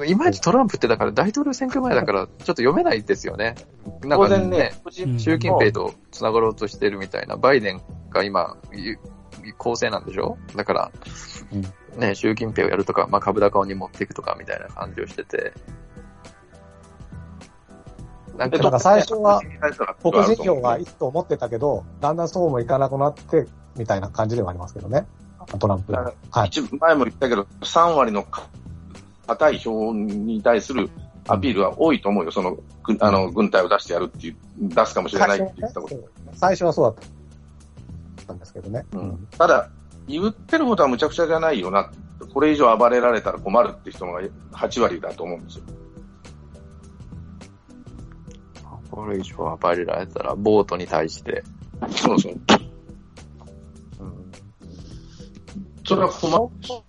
[SPEAKER 2] いまいちトランプってだから大統領選挙前だからちょっと読めないですよね。なんか
[SPEAKER 4] 当然ね、
[SPEAKER 1] うん
[SPEAKER 2] 習近平と繋がろうとしてるみたいな、バイデンが今、ゆ構成なんでしょ？だから、ね、習近平をやるとか、まあ、株高に持っていくとかみたいな感じをしてて、なんか
[SPEAKER 3] だから最初は黒
[SPEAKER 4] 黒
[SPEAKER 3] 人票がいいと思ってたけど、だんだんそうもいかなくなって、みたいな感じではありますけどね。トランプ。はい。
[SPEAKER 4] 一前も言ったけど、3割の硬い票に対するアピールは多いと思うよ。その、ぐあの、軍隊を出してやるっていう、出すかもしれないって言ったこと。
[SPEAKER 3] 最初はそうだったんですけどね。
[SPEAKER 4] うんただ、言ってることはむちゃくちゃじゃないよな。これ以上暴れられたら困るって人が8割だと思うんですよ。
[SPEAKER 2] これ以上暴れられたら、ボートに対して、
[SPEAKER 4] そうそう。それは困る。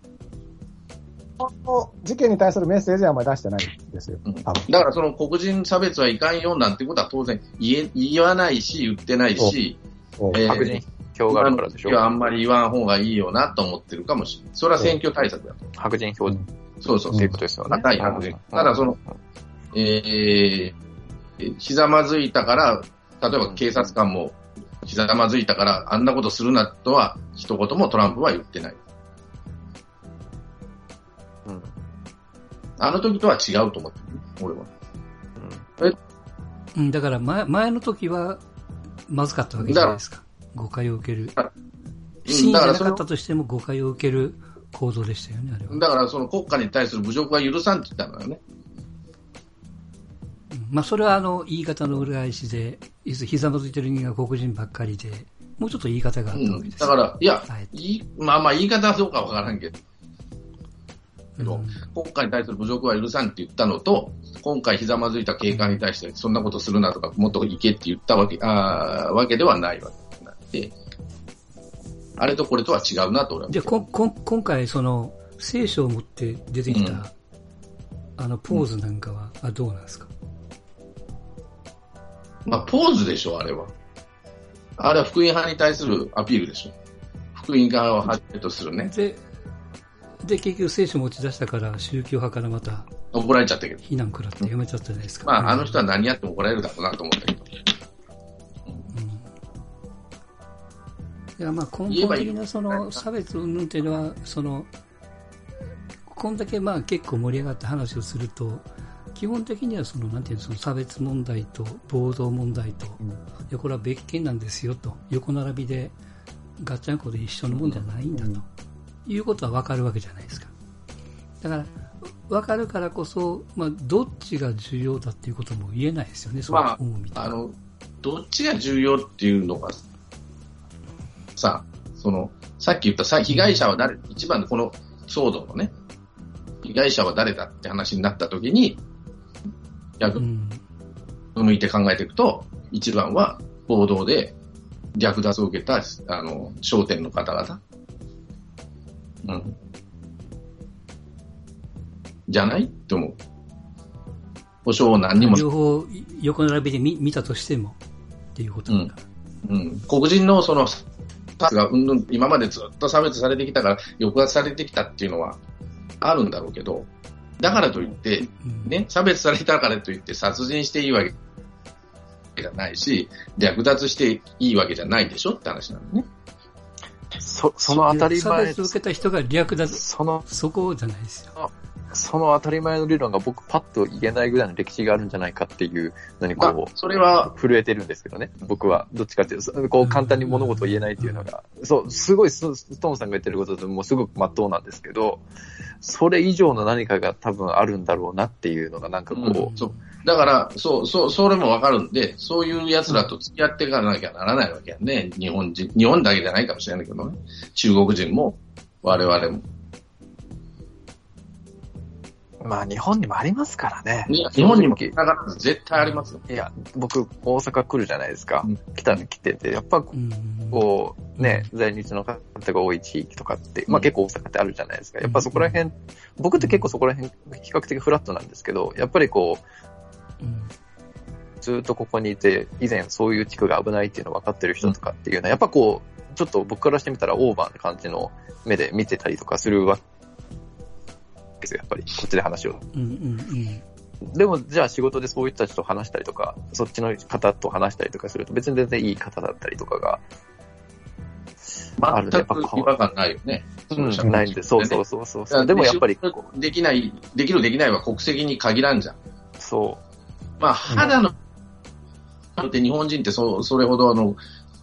[SPEAKER 3] この事件に対するメッセージはあまり出してないんですよ。
[SPEAKER 4] うんだからその黒人差別はいかんよなんてことは当然言え言わないし、言ってないし、えー
[SPEAKER 2] 白人票があるからでしょ
[SPEAKER 4] あんまり言わん方がいいよなと思ってるかもしれない。それは選挙対策だと。
[SPEAKER 2] 白人票って
[SPEAKER 4] そうそうそう
[SPEAKER 2] いう。ことですよね。
[SPEAKER 4] 高い白人。ただその、えー、ひざまずいたから、例えば警察官もひざまずいたから、あんなことするなとは、一言もトランプは言ってない。あの時とは違うと思ってる、俺は。
[SPEAKER 1] うん、だから前前の時は、まずかったわけじゃないですか。誤解を受ける
[SPEAKER 4] あ。
[SPEAKER 1] 真意じゃなか
[SPEAKER 4] だからその
[SPEAKER 1] ったとしても誤解を受ける行動でしたよね、あれは。
[SPEAKER 4] だからその国家に対する侮辱は許さんって言ったのよね。
[SPEAKER 1] うんまあ、それはあの、言い方の裏返しで、ひざまずいてる人間が黒人ばっかりで、もうちょっと言い方があったわ
[SPEAKER 4] うん、
[SPEAKER 1] けです。
[SPEAKER 4] だから、いや、
[SPEAKER 1] はい
[SPEAKER 4] いいまあまあ言い方はどうかわからんけど、
[SPEAKER 1] うん
[SPEAKER 4] 国家に対する侮辱は許さんって言ったのと、今回ひざまずいた警官に対してそんなことするなとか、もっと行けって言ったわけ、あーわけではないわけなんで、あれとこれとは違うなと俺は
[SPEAKER 1] じゃあここ今回、その、聖書を持って出てきた、
[SPEAKER 4] うん
[SPEAKER 1] あの、ポーズなんかは、あどうなんですか？
[SPEAKER 4] まあ、ポーズでしょ、あれは。あれは福音派に対するアピールでしょ。福音派をはじめとするね。
[SPEAKER 1] で、で、結局聖書持ち出したから、宗教派からまた
[SPEAKER 4] 怒られちゃったけど。
[SPEAKER 1] 非難食らってやめちゃったじゃないですか。
[SPEAKER 4] まあ、あの人は
[SPEAKER 1] うん
[SPEAKER 4] 何やっても怒られるだろうなと思ったけど。
[SPEAKER 1] いや、まあ、根本的なその差別云々っていうのは、その、こんだけまあ結構盛り上がった話をすると、基本的にはその、なんていうの、その差別問題と暴動問題と、いや、これは別件なんですよと、横並びでガッチャンコで一緒のもんじゃないんだと、いうことはわかるわけじゃないですか。だから、わかるからこそ、まあ、どっちが重要だっていうことも言えないですよね、
[SPEAKER 4] まあ。あの、どっちが重要っていうのが、さ、その、さっき言ったさ、被害者は誰、一番のこの騒動のね、被害者は誰だって話になった時に、逆
[SPEAKER 1] うん。
[SPEAKER 4] 向いて考えていくと、一番は暴動で略奪を受けた、あの、商店の方々。うん。じゃない？って思う。保証を何にも
[SPEAKER 1] 両方横並びで見見たとしてもっていうことだから。
[SPEAKER 4] うん、黒人のその、がうんぬん今までずっと差別されてきたから、抑圧されてきたっていうのはあるんだろうけど、だからといって、
[SPEAKER 1] うん
[SPEAKER 4] ね、差別されたからといって殺人していいわけじゃないし、略奪していいわけじゃないでしょって話なのね。
[SPEAKER 2] そ、その当たり
[SPEAKER 1] 差
[SPEAKER 2] 前
[SPEAKER 1] 別を受けた人が略奪、
[SPEAKER 2] その、
[SPEAKER 1] そこじゃないですよ。
[SPEAKER 2] その当たり前の理論が僕パッと言えないぐらいの歴史があるんじゃないかっていうのに
[SPEAKER 4] まあ
[SPEAKER 2] こう、、
[SPEAKER 4] それは、
[SPEAKER 2] 震えてるんですけどね。僕は。どっちかっていうと、こう簡単に物事を言えないっていうのが、そう、すごいスストーンさんが言ってることでもうすごく真っ当なんですけど、それ以上の何かが多分あるんだろうなっていうのがなんかこう、
[SPEAKER 4] うんそう。だから、そう、そう、それもわかるんで、そういう奴らと付き合っていかなきゃならないわけやね。日本人、日本だけじゃないかもしれないけどね。中国人も、我々も。
[SPEAKER 2] まあ日本にもありますからね。
[SPEAKER 4] に日本にも
[SPEAKER 2] 正
[SPEAKER 4] だから絶対ありますよ。
[SPEAKER 2] 直いや、僕、大阪来るじゃないですか
[SPEAKER 4] うん。
[SPEAKER 2] 来た、来てて、やっぱ
[SPEAKER 1] うん
[SPEAKER 2] こう、ね、在日の方が多い地域とかって、まあ結構大阪ってあるじゃないですか。やっぱそこら辺、僕って結構そこら辺、比較的フラットなんですけど、やっぱりこう、
[SPEAKER 1] うん
[SPEAKER 2] ずっとここにいて、以前そういう地区が危ないっていうの分かってる人とかっていうのは、やっぱこう、ちょっと僕からしてみたらオーバーな感じの目で見てたりとかするわけですよ、やっぱり。こっちで話を。
[SPEAKER 1] うんうんうん
[SPEAKER 2] でも、じゃあ仕事でそういう人たちと話したりとか、そっちの方と話したりとかすると、別に全然いい方だったりとかが、あるね
[SPEAKER 4] 全く違和感ないよね。
[SPEAKER 2] うん、ないんで、そうそうそうそうそう。でもやっぱり、
[SPEAKER 4] できない、できるできないは国籍に限らんじゃん。
[SPEAKER 2] そ
[SPEAKER 4] まあ、肌の、で日本人ってそそれほどあの、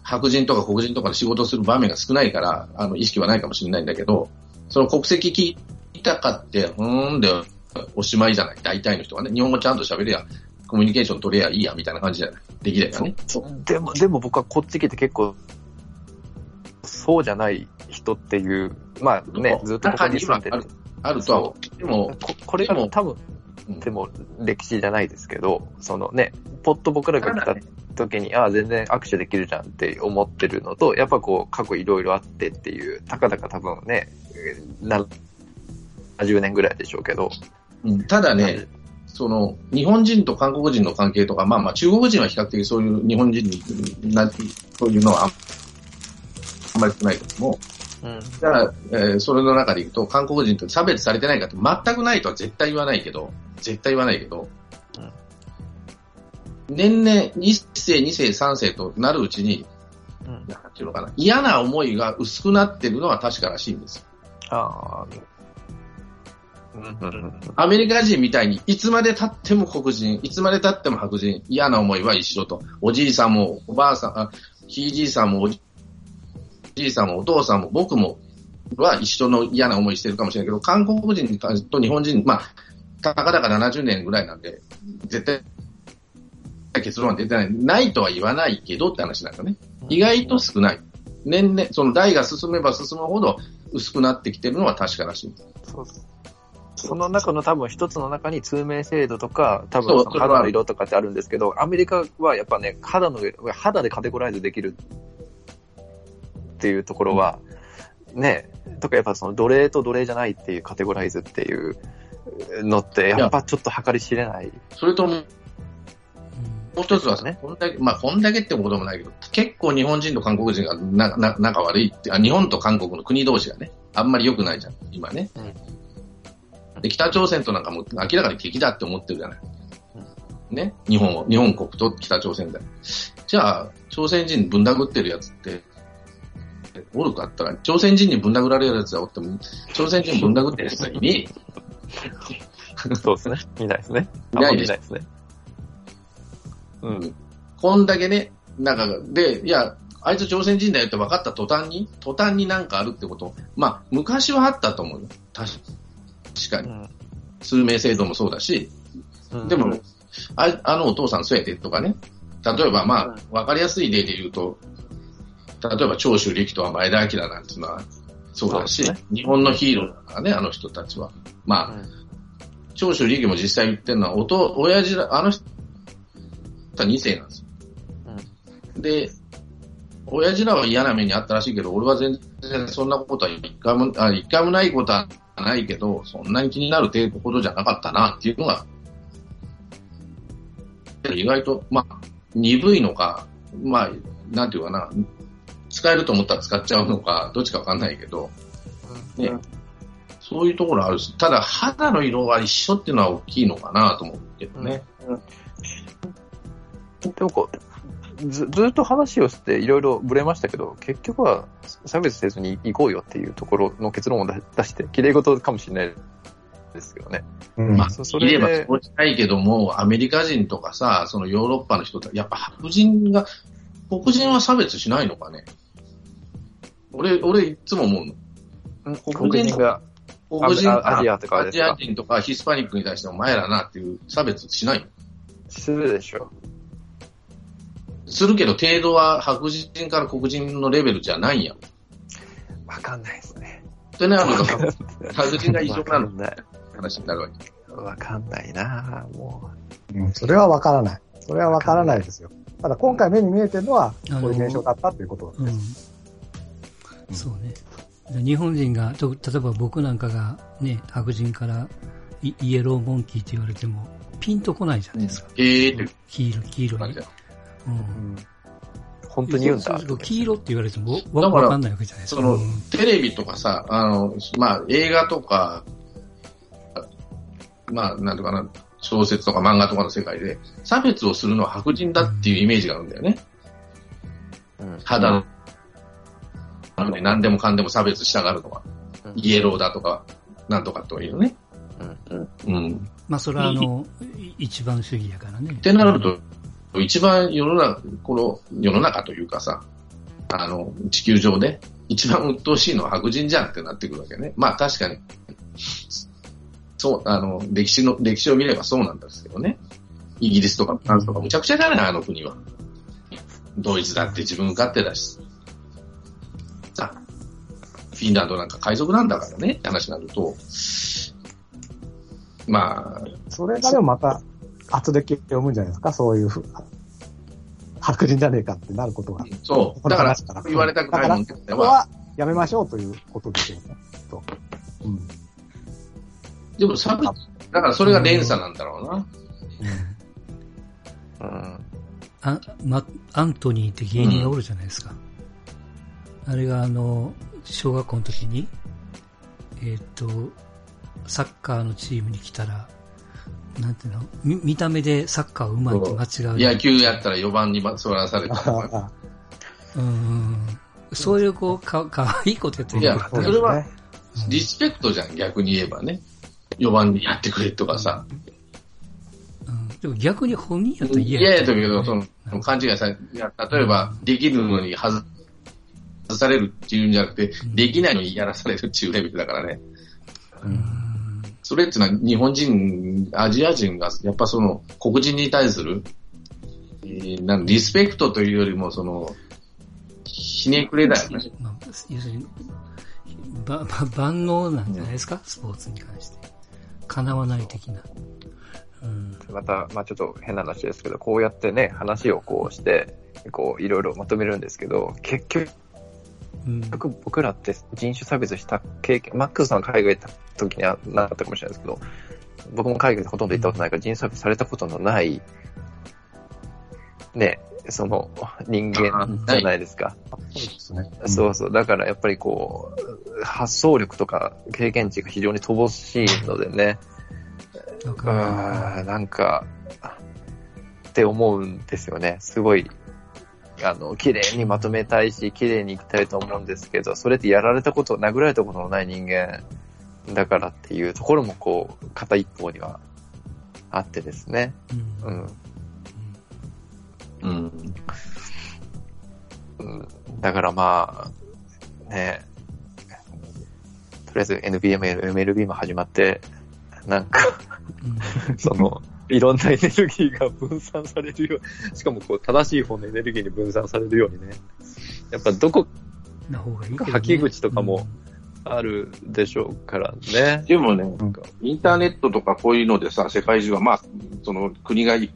[SPEAKER 4] 白人とか黒人とかで仕事する場面が少ないから、あの、意識はないかもしれないんだけど、その国籍聞いたかって、うーんで、おしまいじゃない。大体の人はね。日本語ちゃんと喋れや、コミュニケーション取れやいいや、みたいな感じじゃない。できればね。
[SPEAKER 2] う。でも、でも僕はこっち来て結構、そうじゃない人っていう、まあね、ずっとここに住んでる。
[SPEAKER 4] あるとは思う。でも、
[SPEAKER 2] ここれが多分、
[SPEAKER 4] うん
[SPEAKER 2] でも歴史じゃないですけど、そのね、ポッと僕らが来た時に、ああ、全然握手できるじゃんって思ってるのと、やっぱこう、過去いろいろあってっていう、たかだか多分ね、えーな、70年ぐらいでしょうけど、
[SPEAKER 4] うんただね、その、日本人と韓国人の関係とか、まあまあ中国人は比較的そういう日本人にな、そういうのは、あんまり少ないけども、
[SPEAKER 2] うん。
[SPEAKER 4] じゃあ、えーそれの中でいくと、韓国人と差別されてないかって全くないとは絶対言わないけど、絶対言わないけど、年々1世、2世、3世となるうちに、
[SPEAKER 2] うん。
[SPEAKER 4] なんていうかな、嫌な思いが薄くなってるのは確からしいんです。
[SPEAKER 2] ああ。
[SPEAKER 4] アメリカ人みたいに、いつまで経っても黒人、いつまで経っても白人、嫌な思いは一緒と。おじいさんも、おばあさん、あひいじいさんも、おじいさんも、お父さんも、僕も、は一緒の嫌な思いしてるかもしれないけど、韓国人と日本人、まあ、たかだか70年ぐらいなんで、絶対、結論は出てない。ないとは言わないけどって話なんだね。意外と少ない。年々、その代が進めば進むほど薄くなってきてるのは確からしい。
[SPEAKER 2] そうその中の多分一つの中に通名制度とか、多分その肌の色とかってあるんですけど、アメリカはやっぱね、肌の、肌でカテゴライズできるっていうところは、ね、とかやっぱその奴隷と奴隷じゃないっていうカテゴライズっていうのって、や。っぱちょっと計り知れない。
[SPEAKER 4] それとも、もう一つは
[SPEAKER 2] ね
[SPEAKER 4] ね、こんだけ、まあ、こんだけってこともないけど、結構日本人と韓国人がなな仲悪いってあ、日本と韓国の国同士がね、あんまり良くないじゃん、今ね。で、北朝鮮となんかも明らかに敵だって思ってるじゃない。ね、日本を、日本国と北朝鮮で。じゃあ、朝鮮人ぶん殴ってるやつって、おるかったら、朝鮮人にぶん殴られるやつはおっても、朝鮮人ぶん殴ってるやつはいねえよ
[SPEAKER 2] そうですね。見ないですね。
[SPEAKER 4] いないで
[SPEAKER 2] すね。うん。
[SPEAKER 4] こんだけね、なんか、で、いや、あいつ朝鮮人だよって分かった途端に、途端になんかあるってこと、まあ、昔はあったと思うよ。確確かに。
[SPEAKER 2] うん
[SPEAKER 4] 数名制度もそうだし、
[SPEAKER 2] うん
[SPEAKER 4] でも、ああのお父さんそうやでとかね。例えばまあ、分かりやすい例で言うと、例えば長州力とは前田明なんていうのはそうだし、
[SPEAKER 2] そうです
[SPEAKER 4] 日本のヒーローだからね、あの人たちは。まあ、長州力も実際言ってるのは、おと、親父ら、あの人は2世なんですよ。で、親父らは嫌な目にあったらしいけど、俺は全然そんなことは一回も、あ一回もないことはないけど、そんなに気になる程度ほどじゃなかったなっていうのが、意外と、まあ、鈍いのか、まあ、なんていうかな、使えると思ったら使っちゃうのか、どっちかわかんないけど、ね、そういうところあるし、ただ肌の色は一緒っていうのは大きいのかなと思うけどね。
[SPEAKER 2] でもこう、ずずっと話をしていろいろぶれましたけど、結局は差別せずに行こうよっていうところの結論を出出して、綺麗事かもしれないですけどね。
[SPEAKER 3] うん
[SPEAKER 4] まあ、
[SPEAKER 2] そそ
[SPEAKER 4] いればそうしたいけども、アメリカ人とかさ、そのヨーロッパの人って、やっぱ白人が、黒人は差別しないのかね？俺、俺いつも思うの。
[SPEAKER 2] 黒人が
[SPEAKER 4] 黒人
[SPEAKER 2] アアジアとか
[SPEAKER 4] アジ
[SPEAKER 2] ですか？
[SPEAKER 4] ア人とかヒスパニックに対してお前らなっていう差別しないの？
[SPEAKER 2] するでしょ。
[SPEAKER 4] するけど程度は白人から黒人のレベルじゃないんや
[SPEAKER 2] わかんないですね。
[SPEAKER 4] てなると、白人が異常なの
[SPEAKER 2] わかんない。
[SPEAKER 4] 話になるわけ。
[SPEAKER 2] わかんないなぁも
[SPEAKER 3] うんそれはわからない。それはわからないですよ。ただ今回目に見えてるのは、
[SPEAKER 1] あの
[SPEAKER 3] こういう現象だったっていうこと
[SPEAKER 1] う
[SPEAKER 3] です。
[SPEAKER 1] ん。そうね。で日本人が、と例えば僕なんかがね、白人からイイエローモンキーって言われても、ピンとこないじゃないですか。
[SPEAKER 4] えーって
[SPEAKER 1] 黄色、黄色い。うん
[SPEAKER 2] う。本当に言うんだ
[SPEAKER 1] 黄色って言われてもわ
[SPEAKER 4] だから
[SPEAKER 1] わかんないわけじゃないですか。
[SPEAKER 4] その
[SPEAKER 1] うん
[SPEAKER 4] テレビとかさ、あの、まあ、映画とか、まあ、なんとかな、小説とか漫画とかの世界で、差別をするのは白人だっていうイメージがあるんだよね。
[SPEAKER 2] うん
[SPEAKER 4] 肌の、なので何でもかんでも差別したがるのは、イエローだとか、なんとかというね。
[SPEAKER 2] うん
[SPEAKER 4] うん。
[SPEAKER 1] まあ、それはあの、い一番主義やからね。
[SPEAKER 4] ってなると、一番世の中、この世の中というかさ、あの、地球上で一番鬱陶しいのは白人じゃんってなってくるわけね。まあ確かに、そう、あの、歴史の、歴史を見ればそうなんですけどね。イギリスとかフランスとかむちゃくちゃだね、あの国は。ドイツだって自分勝手だし。さ、フィンランドなんか海賊なんだからねって話になると、まあ、
[SPEAKER 3] それがでもまた、圧力を読むんじゃないですか、そういうふう白人じゃねえかってなることが。
[SPEAKER 4] そう。だから
[SPEAKER 3] この話、
[SPEAKER 4] 言われたくないもんね。
[SPEAKER 3] そこはやめましょうということですよね。とうん
[SPEAKER 4] でも差別、だからそれが連鎖なんだろうな。
[SPEAKER 2] うん
[SPEAKER 1] あま、アントニーって芸人がおるじゃないですか。あれがあの、小学校の時に、えっ、と、サッカーのチームに来たら、なんていうの？見見た目でサッカーうまいって間違う。
[SPEAKER 5] 野球やったら4番に座らされた。
[SPEAKER 1] うん。そういうこう、か、かわいいことやってる
[SPEAKER 5] いや、それは
[SPEAKER 3] ね
[SPEAKER 5] リスペクトじゃん、逆に言えばね。4番にやってくれとかさ。
[SPEAKER 1] うん。でも逆に本人やったら嫌
[SPEAKER 5] 嫌や
[SPEAKER 1] った
[SPEAKER 5] とけど、その、勘違いさ、いや例えば、できるのに外外されるっていうんじゃなくて、できないのにやらされるっていうレベルだからね。
[SPEAKER 1] うん。
[SPEAKER 5] それっていうのは日本人、アジア人が、やっぱその、黒人に対する、えーなんリスペクトというよりも、その、ひねくれだよね。
[SPEAKER 1] まあ、要するに、ば、ば、万能なんじゃないですか、スポーツに関して。叶わない的な。うん。
[SPEAKER 2] また、まあちょっと変な話ですけど、こうやってね、話をこうして、こう、いろいろまとめるんですけど、結局、
[SPEAKER 1] うん。
[SPEAKER 2] 僕らって人種差別した経験、マックスさんが海外行った時にはなかったかもしれないですけど、僕も海外でほとんど行ったことないから人種差別されたことのない、ね、その人間じゃないですか。
[SPEAKER 3] そうですね。
[SPEAKER 2] そうそう。だからやっぱりこう、発想力とか経験値が非常に乏しいのでね、んなんか、って思うんですよね。すごい、あの、綺麗にまとめたいし、綺麗にいきたいと思うんですけど、それってやられたこと、殴られたことのない人間だからっていうところもこう、片一方にはあってですね。
[SPEAKER 1] う。
[SPEAKER 2] うんん。
[SPEAKER 5] うん。
[SPEAKER 2] うん、だからまあ、ね、とりあえず NBA も MLB も始まって、なんか、
[SPEAKER 1] うん
[SPEAKER 2] その、いろんなエネルギーが分散されるよう、しかもこう、正しい方のエネルギーに分散されるようにね。やっぱどこ
[SPEAKER 1] な方がいいね。
[SPEAKER 2] はき口とかもあるでしょうからね。
[SPEAKER 4] でもね、
[SPEAKER 2] なんか
[SPEAKER 4] インターネットとかこういうのでさ、世界中は、まあ、その国がい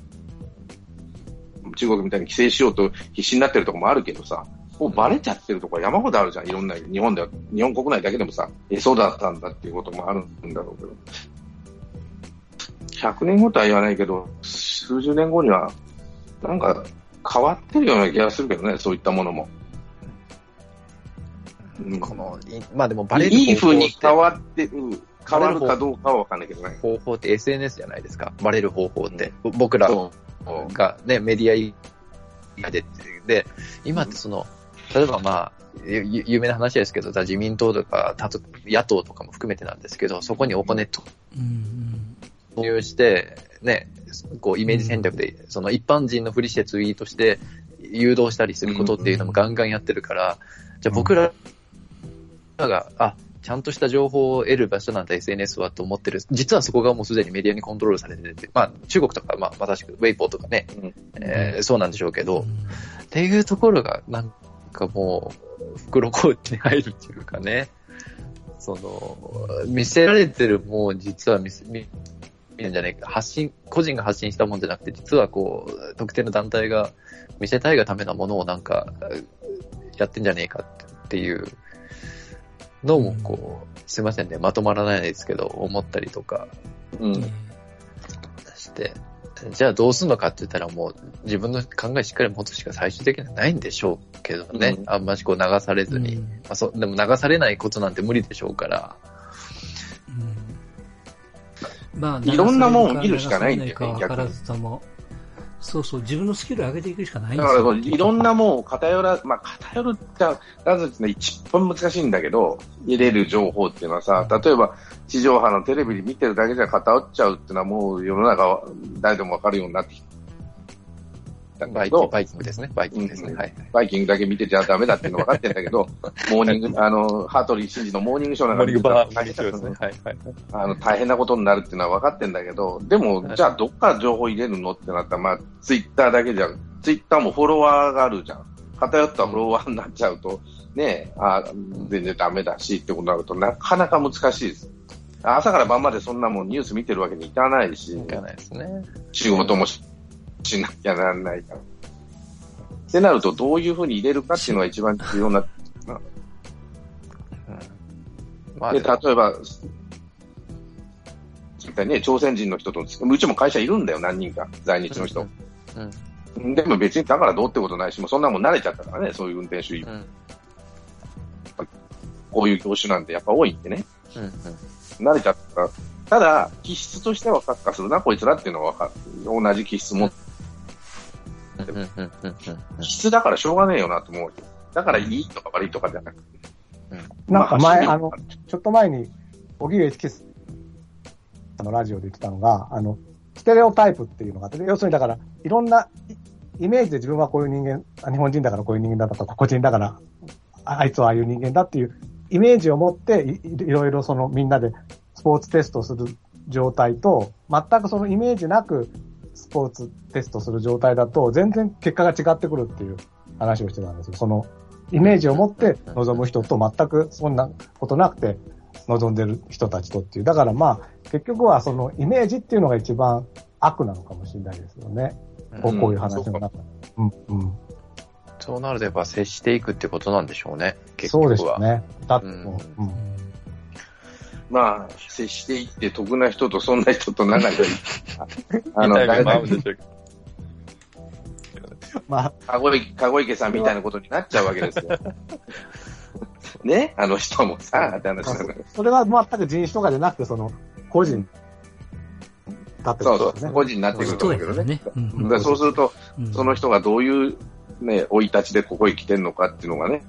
[SPEAKER 4] 中国みたいに規制しようと必死になってるところもあるけどさ、もうバレちゃってるところ山ほどあるじゃん。いろんな、日本では、日本国内だけでもさ、え、そうだったんだっていうこともあるんだろうけど。100年後とは言わないけど、数十年後には、なんか変わってるような気がするけどね、そういったものも。うん
[SPEAKER 2] この、いまあでもバレる
[SPEAKER 4] いい風に変
[SPEAKER 2] わ
[SPEAKER 4] わってる、変わるかどうかはわかんないけどね。
[SPEAKER 2] 方法って SNS じゃないですか。バレる方法って。僕ら
[SPEAKER 4] そう。
[SPEAKER 2] がね、メディアで、で、今ってその、例えばまあ、ゆ有名な話ですけど、自民党とか、たと野党とかも含めてなんですけど、そこにお金と
[SPEAKER 1] うん
[SPEAKER 2] 投入して、ね、こうイメージ戦略で、その一般人のふりしてツイートして誘導したりすることっていうのもガンガンやってるから、じゃあ僕らが、あ、ちゃんとした情報を得る場所なんだ SNS はと思ってる。実はそこがもうすでにメディアにコントロールされてて、まあ中国とか、まあまさしくウェイポーとかね、
[SPEAKER 4] うん。
[SPEAKER 2] えーそうなんでしょうけど、
[SPEAKER 1] うん。
[SPEAKER 2] っていうところがなんかもう袋小内に入るっていうかね、その、見せられてるもう実は見せ、見見るんじゃないか、発信、個人が発信したもんじゃなくて、実はこう、特定の団体が見せたいがためのものをなんか、やってんじゃねえかっていうのもこう、すいませんね、まとまらないですけど、思ったりとか
[SPEAKER 4] うん。
[SPEAKER 2] して、じゃあどうするのかって言ったらもう自分の考えしっかり持つしか最終的にはないんでしょうけどね。
[SPEAKER 4] うん
[SPEAKER 2] あんましこう流されずに。
[SPEAKER 1] うん
[SPEAKER 2] まあ、そでも流されないことなんて無理でしょうから。
[SPEAKER 1] うんまあ、
[SPEAKER 4] いろんなもんを見るしかないんだよね
[SPEAKER 1] 流されか分からずとも、そうそう、自分のスキルを上げていくしかないん
[SPEAKER 4] だ
[SPEAKER 1] ですよ。
[SPEAKER 4] からいろんなもんを偏ら、まあ偏るって、なぜですね、一番難しいんだけど、入れる情報っていうのはさ、例えば地上波のテレビで見てるだけじゃ偏っちゃうっていうのはもう世の中は誰でもわかるようになってきたんだ
[SPEAKER 2] バイキング、
[SPEAKER 4] けど、
[SPEAKER 2] バイキングですね。バイキングですね。
[SPEAKER 4] うん
[SPEAKER 2] はい。
[SPEAKER 4] バイキングだけ見てちゃダメだっていうの分かってんだけど、モーニング、あの、ハートリー真司のモーニングショーなんか見てたら
[SPEAKER 2] モーニングバードですね。はいはい。
[SPEAKER 4] あの、大変なことになるっていうのは分かってんだけど、でも、じゃあどっから情報入れるのってなったら、まあ、ツイッターだけじゃん。ツイッターもフォロワーがあるじゃん。偏ったフォロワーになっちゃうと、ねあ全然ダメだしってことになるとなかなか難しいです。朝から晩までそんなもんニュース見てるわけにいかないし、
[SPEAKER 2] いかないですね。
[SPEAKER 4] 仕事もししなきゃならないから。ってなると、どういうふうに入れるかっていうのが一番重要な。
[SPEAKER 2] うん。まあ
[SPEAKER 4] で、例えば、ね、朝鮮人の人と、うちも会社いるんだよ、何人か、在日の人。
[SPEAKER 2] うん。
[SPEAKER 4] でも別にだからどうってことないし、もうそんなもん慣れちゃったからね、そういう運転手。
[SPEAKER 2] うん。
[SPEAKER 4] こういう業種なんてやっぱ多いんでね。
[SPEAKER 2] うんうん
[SPEAKER 4] 慣れちゃった。ただ、気質としてはカッカするな、こいつらっていうのはわかる。同じ気質も、
[SPEAKER 2] うんうん。うん。うん。
[SPEAKER 4] 気質だからしょうがねえよなと思う。だからいいとか悪いとかじゃなくて。うん。
[SPEAKER 3] なん。か前、あの、ちょっと前に、荻上チキスのラジオで言ってたのが、あの、ステレオタイプっていうのがあって、要するにだから、いろん。なイメージで自分はこういう人間、日本人だからこういう人間だとか、個人だから、あいつはああいう人間だっていうイメージを持ってい、いろいろそのみん。なでスポーツテストする状態と、全くそのイメージなくポーツテストする状態だと、全然結果が違ってくるっていう話をしてたんですよ。そのイメージを持って望む人と全くそんなことなくて望んでる人たちとっていう。だからまあ、結局はそのイメージっていうのが一番悪なのかもしれないですよね。こうこういう話の中で。うん、うん。
[SPEAKER 2] そうなるとやっぱ接していくってことなんでしょうね、結
[SPEAKER 3] そう
[SPEAKER 2] 局は。
[SPEAKER 3] ですよね。だって、
[SPEAKER 2] うん
[SPEAKER 3] もう、うん。
[SPEAKER 4] まあ、接していって得な人とそんな人と仲がいい。あの、誰だ
[SPEAKER 2] もあるんでしょうけど。
[SPEAKER 3] まあ、
[SPEAKER 4] かごい、かご池さんみたいなことになっちゃうわけですよ。ね？あの人もさ、って話なのよ
[SPEAKER 3] それは全く人種とかじゃなくて、その、個人。だって
[SPEAKER 4] そうそう、
[SPEAKER 3] ことですね。
[SPEAKER 4] 個人になってくると
[SPEAKER 1] 人
[SPEAKER 4] 思うけどね。
[SPEAKER 1] ね。うん。
[SPEAKER 4] だからそうすると、
[SPEAKER 1] うん。
[SPEAKER 4] その人がどういう、ね、生い立ちでここへ来てんのかっていうのがね、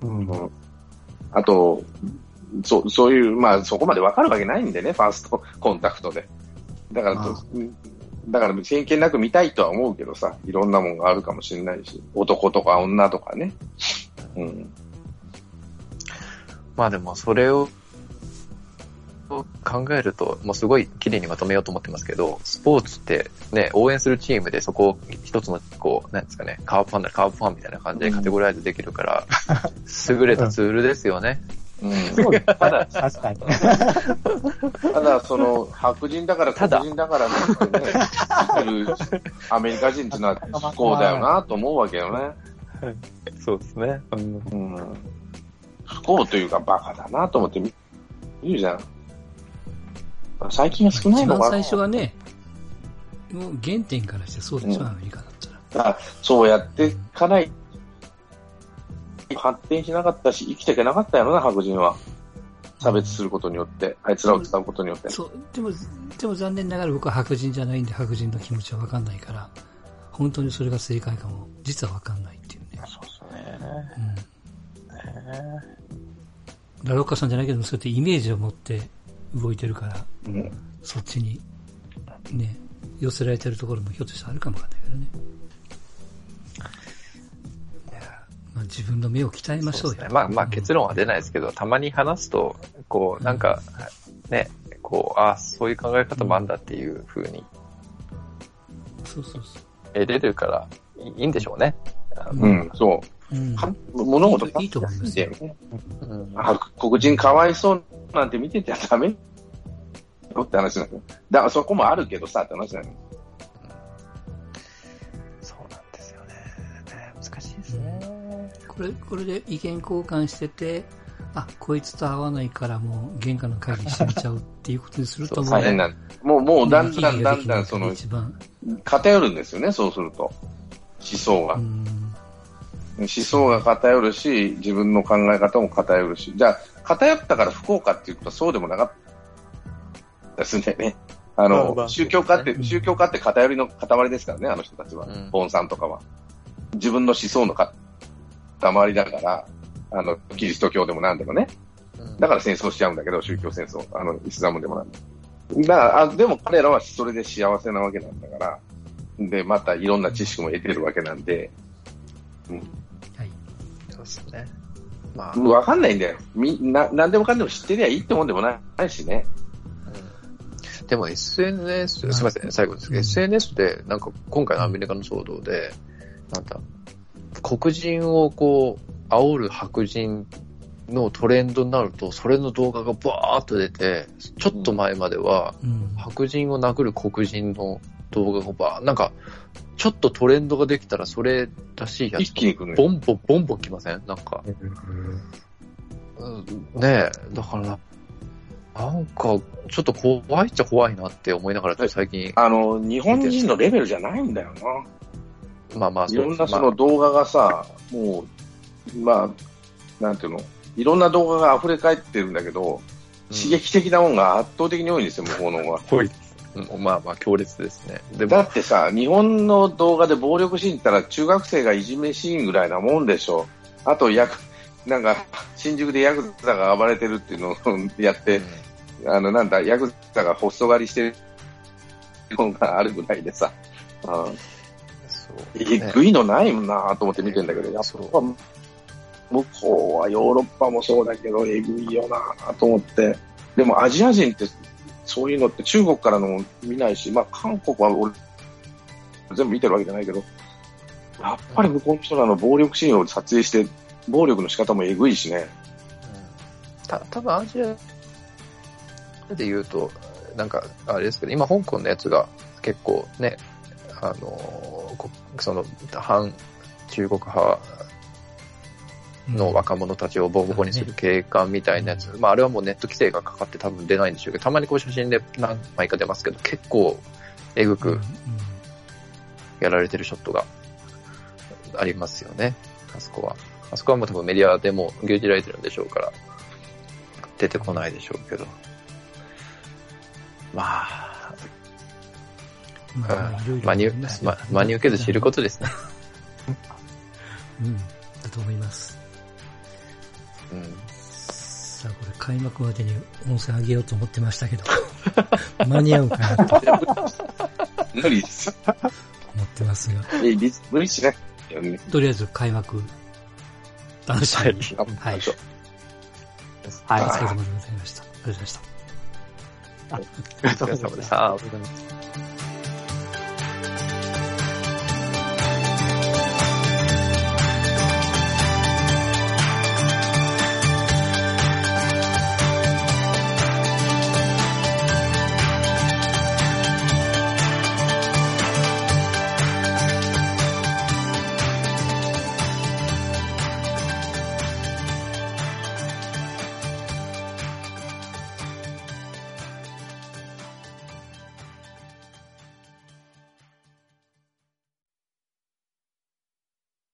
[SPEAKER 3] うん。
[SPEAKER 4] うん。あと、そう、そういう、まあそこまでわかるわけないんでね、ファースト コンタクトで。だからだから偏見なく見たいとは思うけどさ、いろんなもんがあるかもしれないし、男とか女とかね。うん。
[SPEAKER 2] まあでもそれを考えると、もうすごい綺麗にまとめようと思ってますけど、スポーツってね、応援するチームでそこを一つの、こう、なんですかね、カープファンならカープファンみたいな感じでカテゴライズできるから、優れたツールですよね。
[SPEAKER 4] うん。
[SPEAKER 3] そうです。
[SPEAKER 4] ただ、
[SPEAKER 3] 確かに。
[SPEAKER 4] ただ、その、白人だから黒人だからね、アメリカ人っていうのは不幸だよなと思うわけよね。
[SPEAKER 2] そうですね。
[SPEAKER 4] うん。不幸というかバカだなと思って見るじゃん。最近は少ない
[SPEAKER 1] 一番
[SPEAKER 4] のかな
[SPEAKER 1] 最初はね、もう原点からしてそうでしょ、
[SPEAKER 4] うん
[SPEAKER 1] アメリカだったら。
[SPEAKER 4] あそうやっていかない、発展しなかったし、生きていけなかったやろな、白人は。差別することによって、あいつらを使うことによって。
[SPEAKER 1] そう、でも、でも残念ながら僕は白人じゃないんで白人の気持ちはわかんないから、本当にそれが正解かも、実はわかんないっていうね。
[SPEAKER 2] そうですね。
[SPEAKER 1] うん。ラロッカさんじゃないけど、そうやってイメージを持って動いてるから、
[SPEAKER 4] うん
[SPEAKER 1] そっちに、ね、寄せられてるところもひょっとしたらあるかもわかんないけどね。自分の目を鍛えましょうよ。
[SPEAKER 2] そうね。まあまあ結論は出ないですけど、たまに話すと、こう、なんか、ね、こう、ああ、そういう考え方もあんだっていう風に
[SPEAKER 1] そうそうそう。
[SPEAKER 2] 得れるからいいいんでしょうね。
[SPEAKER 4] うん、そう。
[SPEAKER 1] うん。
[SPEAKER 4] か物事
[SPEAKER 1] いいと思いますよ
[SPEAKER 4] ね。
[SPEAKER 2] うん
[SPEAKER 4] あ黒人かわいそうなんて見ててはダメよって話なのよ。だからそこもあるけどさって話なのよ。
[SPEAKER 1] これ、これで意見交換してて、あ、こいつと合わないからもう原価の会議してみちゃうっていうことにすると
[SPEAKER 4] 大変なんもう、もうだんだんだんだんその
[SPEAKER 1] 一番、
[SPEAKER 4] 偏るんですよね、そうすると。思想が
[SPEAKER 1] う。ん、
[SPEAKER 4] 思想が偏るし、自分の考え方も偏るし。じゃあ、偏ったから不幸かっていうとそうでもなかったですね。あの、
[SPEAKER 2] まあまあ
[SPEAKER 4] 宗教家って、
[SPEAKER 1] うん
[SPEAKER 4] 宗教家って偏りの塊ですからね、あの人たちは。
[SPEAKER 2] うん
[SPEAKER 4] ボンさんとかは。自分の思想の塊だから、あの、キリスト教でも何でもね。だから戦争しちゃうんだけど、宗教戦争。あの、イスラムでもなんで。だから、あでも彼らはそれで幸せなわけなんだから。で、またいろんな知識も得てるわけなんで、
[SPEAKER 1] はい。
[SPEAKER 2] そうですね。まあ、
[SPEAKER 4] わかんないんだよ。みんな、何でもかんでも知ってりゃいいってもんでもないしね。
[SPEAKER 2] うんでも SNS、すみません、最後ですけど、
[SPEAKER 1] うん
[SPEAKER 2] SNS で、なんか今回のアメリカの騒動で、なんだ、黒人をこう、煽る白人のトレンドになると、それの動画がバーっと出て、ちょっと前までは、
[SPEAKER 1] うん。
[SPEAKER 2] 白人を殴る黒人の動画がバー、なんか、ちょっとトレンドができたらそれらしいやつ
[SPEAKER 4] 一気に来るね。
[SPEAKER 2] ボンボン、ボンボン来ません？なんか。うんねえ、だから、なんか、ちょっと怖いっちゃ怖いなって思いながら、最近、
[SPEAKER 4] あの、日本人のレベルじゃないんだよな。
[SPEAKER 2] まあまあ、
[SPEAKER 4] いろんなそ
[SPEAKER 2] ま
[SPEAKER 4] の動画がさ、もう、まあ、なんていうの、いろんな動画が溢れ返ってるんだけど、刺激的なものが圧倒的に多いんですよ、向こうの方が。
[SPEAKER 2] 濃い。うん、まあまあ強烈ですね。で
[SPEAKER 4] だ
[SPEAKER 2] も、
[SPEAKER 4] ってさ、日本の動画で暴力シーンって言ったら中学生がいじめシーンぐらいなもんでしょ。あと、やく、なんか、新宿でヤクザが暴れてるっていうのを やって、あの、なんだ、ヤクザがホスト狩りしてるのがあるぐらいでさ、うんえぐいのないもんなと思って見てんだけど、やっぱ、向こうはヨーロッパもそうだけど、えぐいよなと思って。でもアジア人って、そういうのって中国からのも見ないし、まあ韓国は俺、全部見てるわけじゃないけど、やっぱり向こうの人らの暴力シーンを撮影して、暴力の仕方もえぐいしね。
[SPEAKER 2] うんた多分アジアで言うと、なんか、あれですけど、今、香港のやつが結構ね、あのこその、反中国派の若者たちをボコボコにする警官みたいなやつ、まあ、あれはもうネット規制がかかって多分出ないんでしょうけど、たまにこう写真で何枚か出ますけど、結構、えぐ
[SPEAKER 1] うん
[SPEAKER 2] くやられてるショットがありますよね、あそこは。あそこはもう多分メディアでも牛耳られてるんでしょうから、出てこないでしょうけど。まあ、真に受けず知ることですね。
[SPEAKER 1] うん、だと思います。
[SPEAKER 2] うん。
[SPEAKER 1] さあ、これ開幕までに音声上げようと思ってましたけど、間に合うかなと
[SPEAKER 4] 無理です。
[SPEAKER 1] 思ってますが、
[SPEAKER 4] え無理しない。
[SPEAKER 1] とりあえず開幕、楽しみに。
[SPEAKER 4] あ
[SPEAKER 1] はい。
[SPEAKER 3] はい。
[SPEAKER 1] お疲れ様でございました。ありがとうございました。
[SPEAKER 3] あ。
[SPEAKER 2] お疲れ様でした。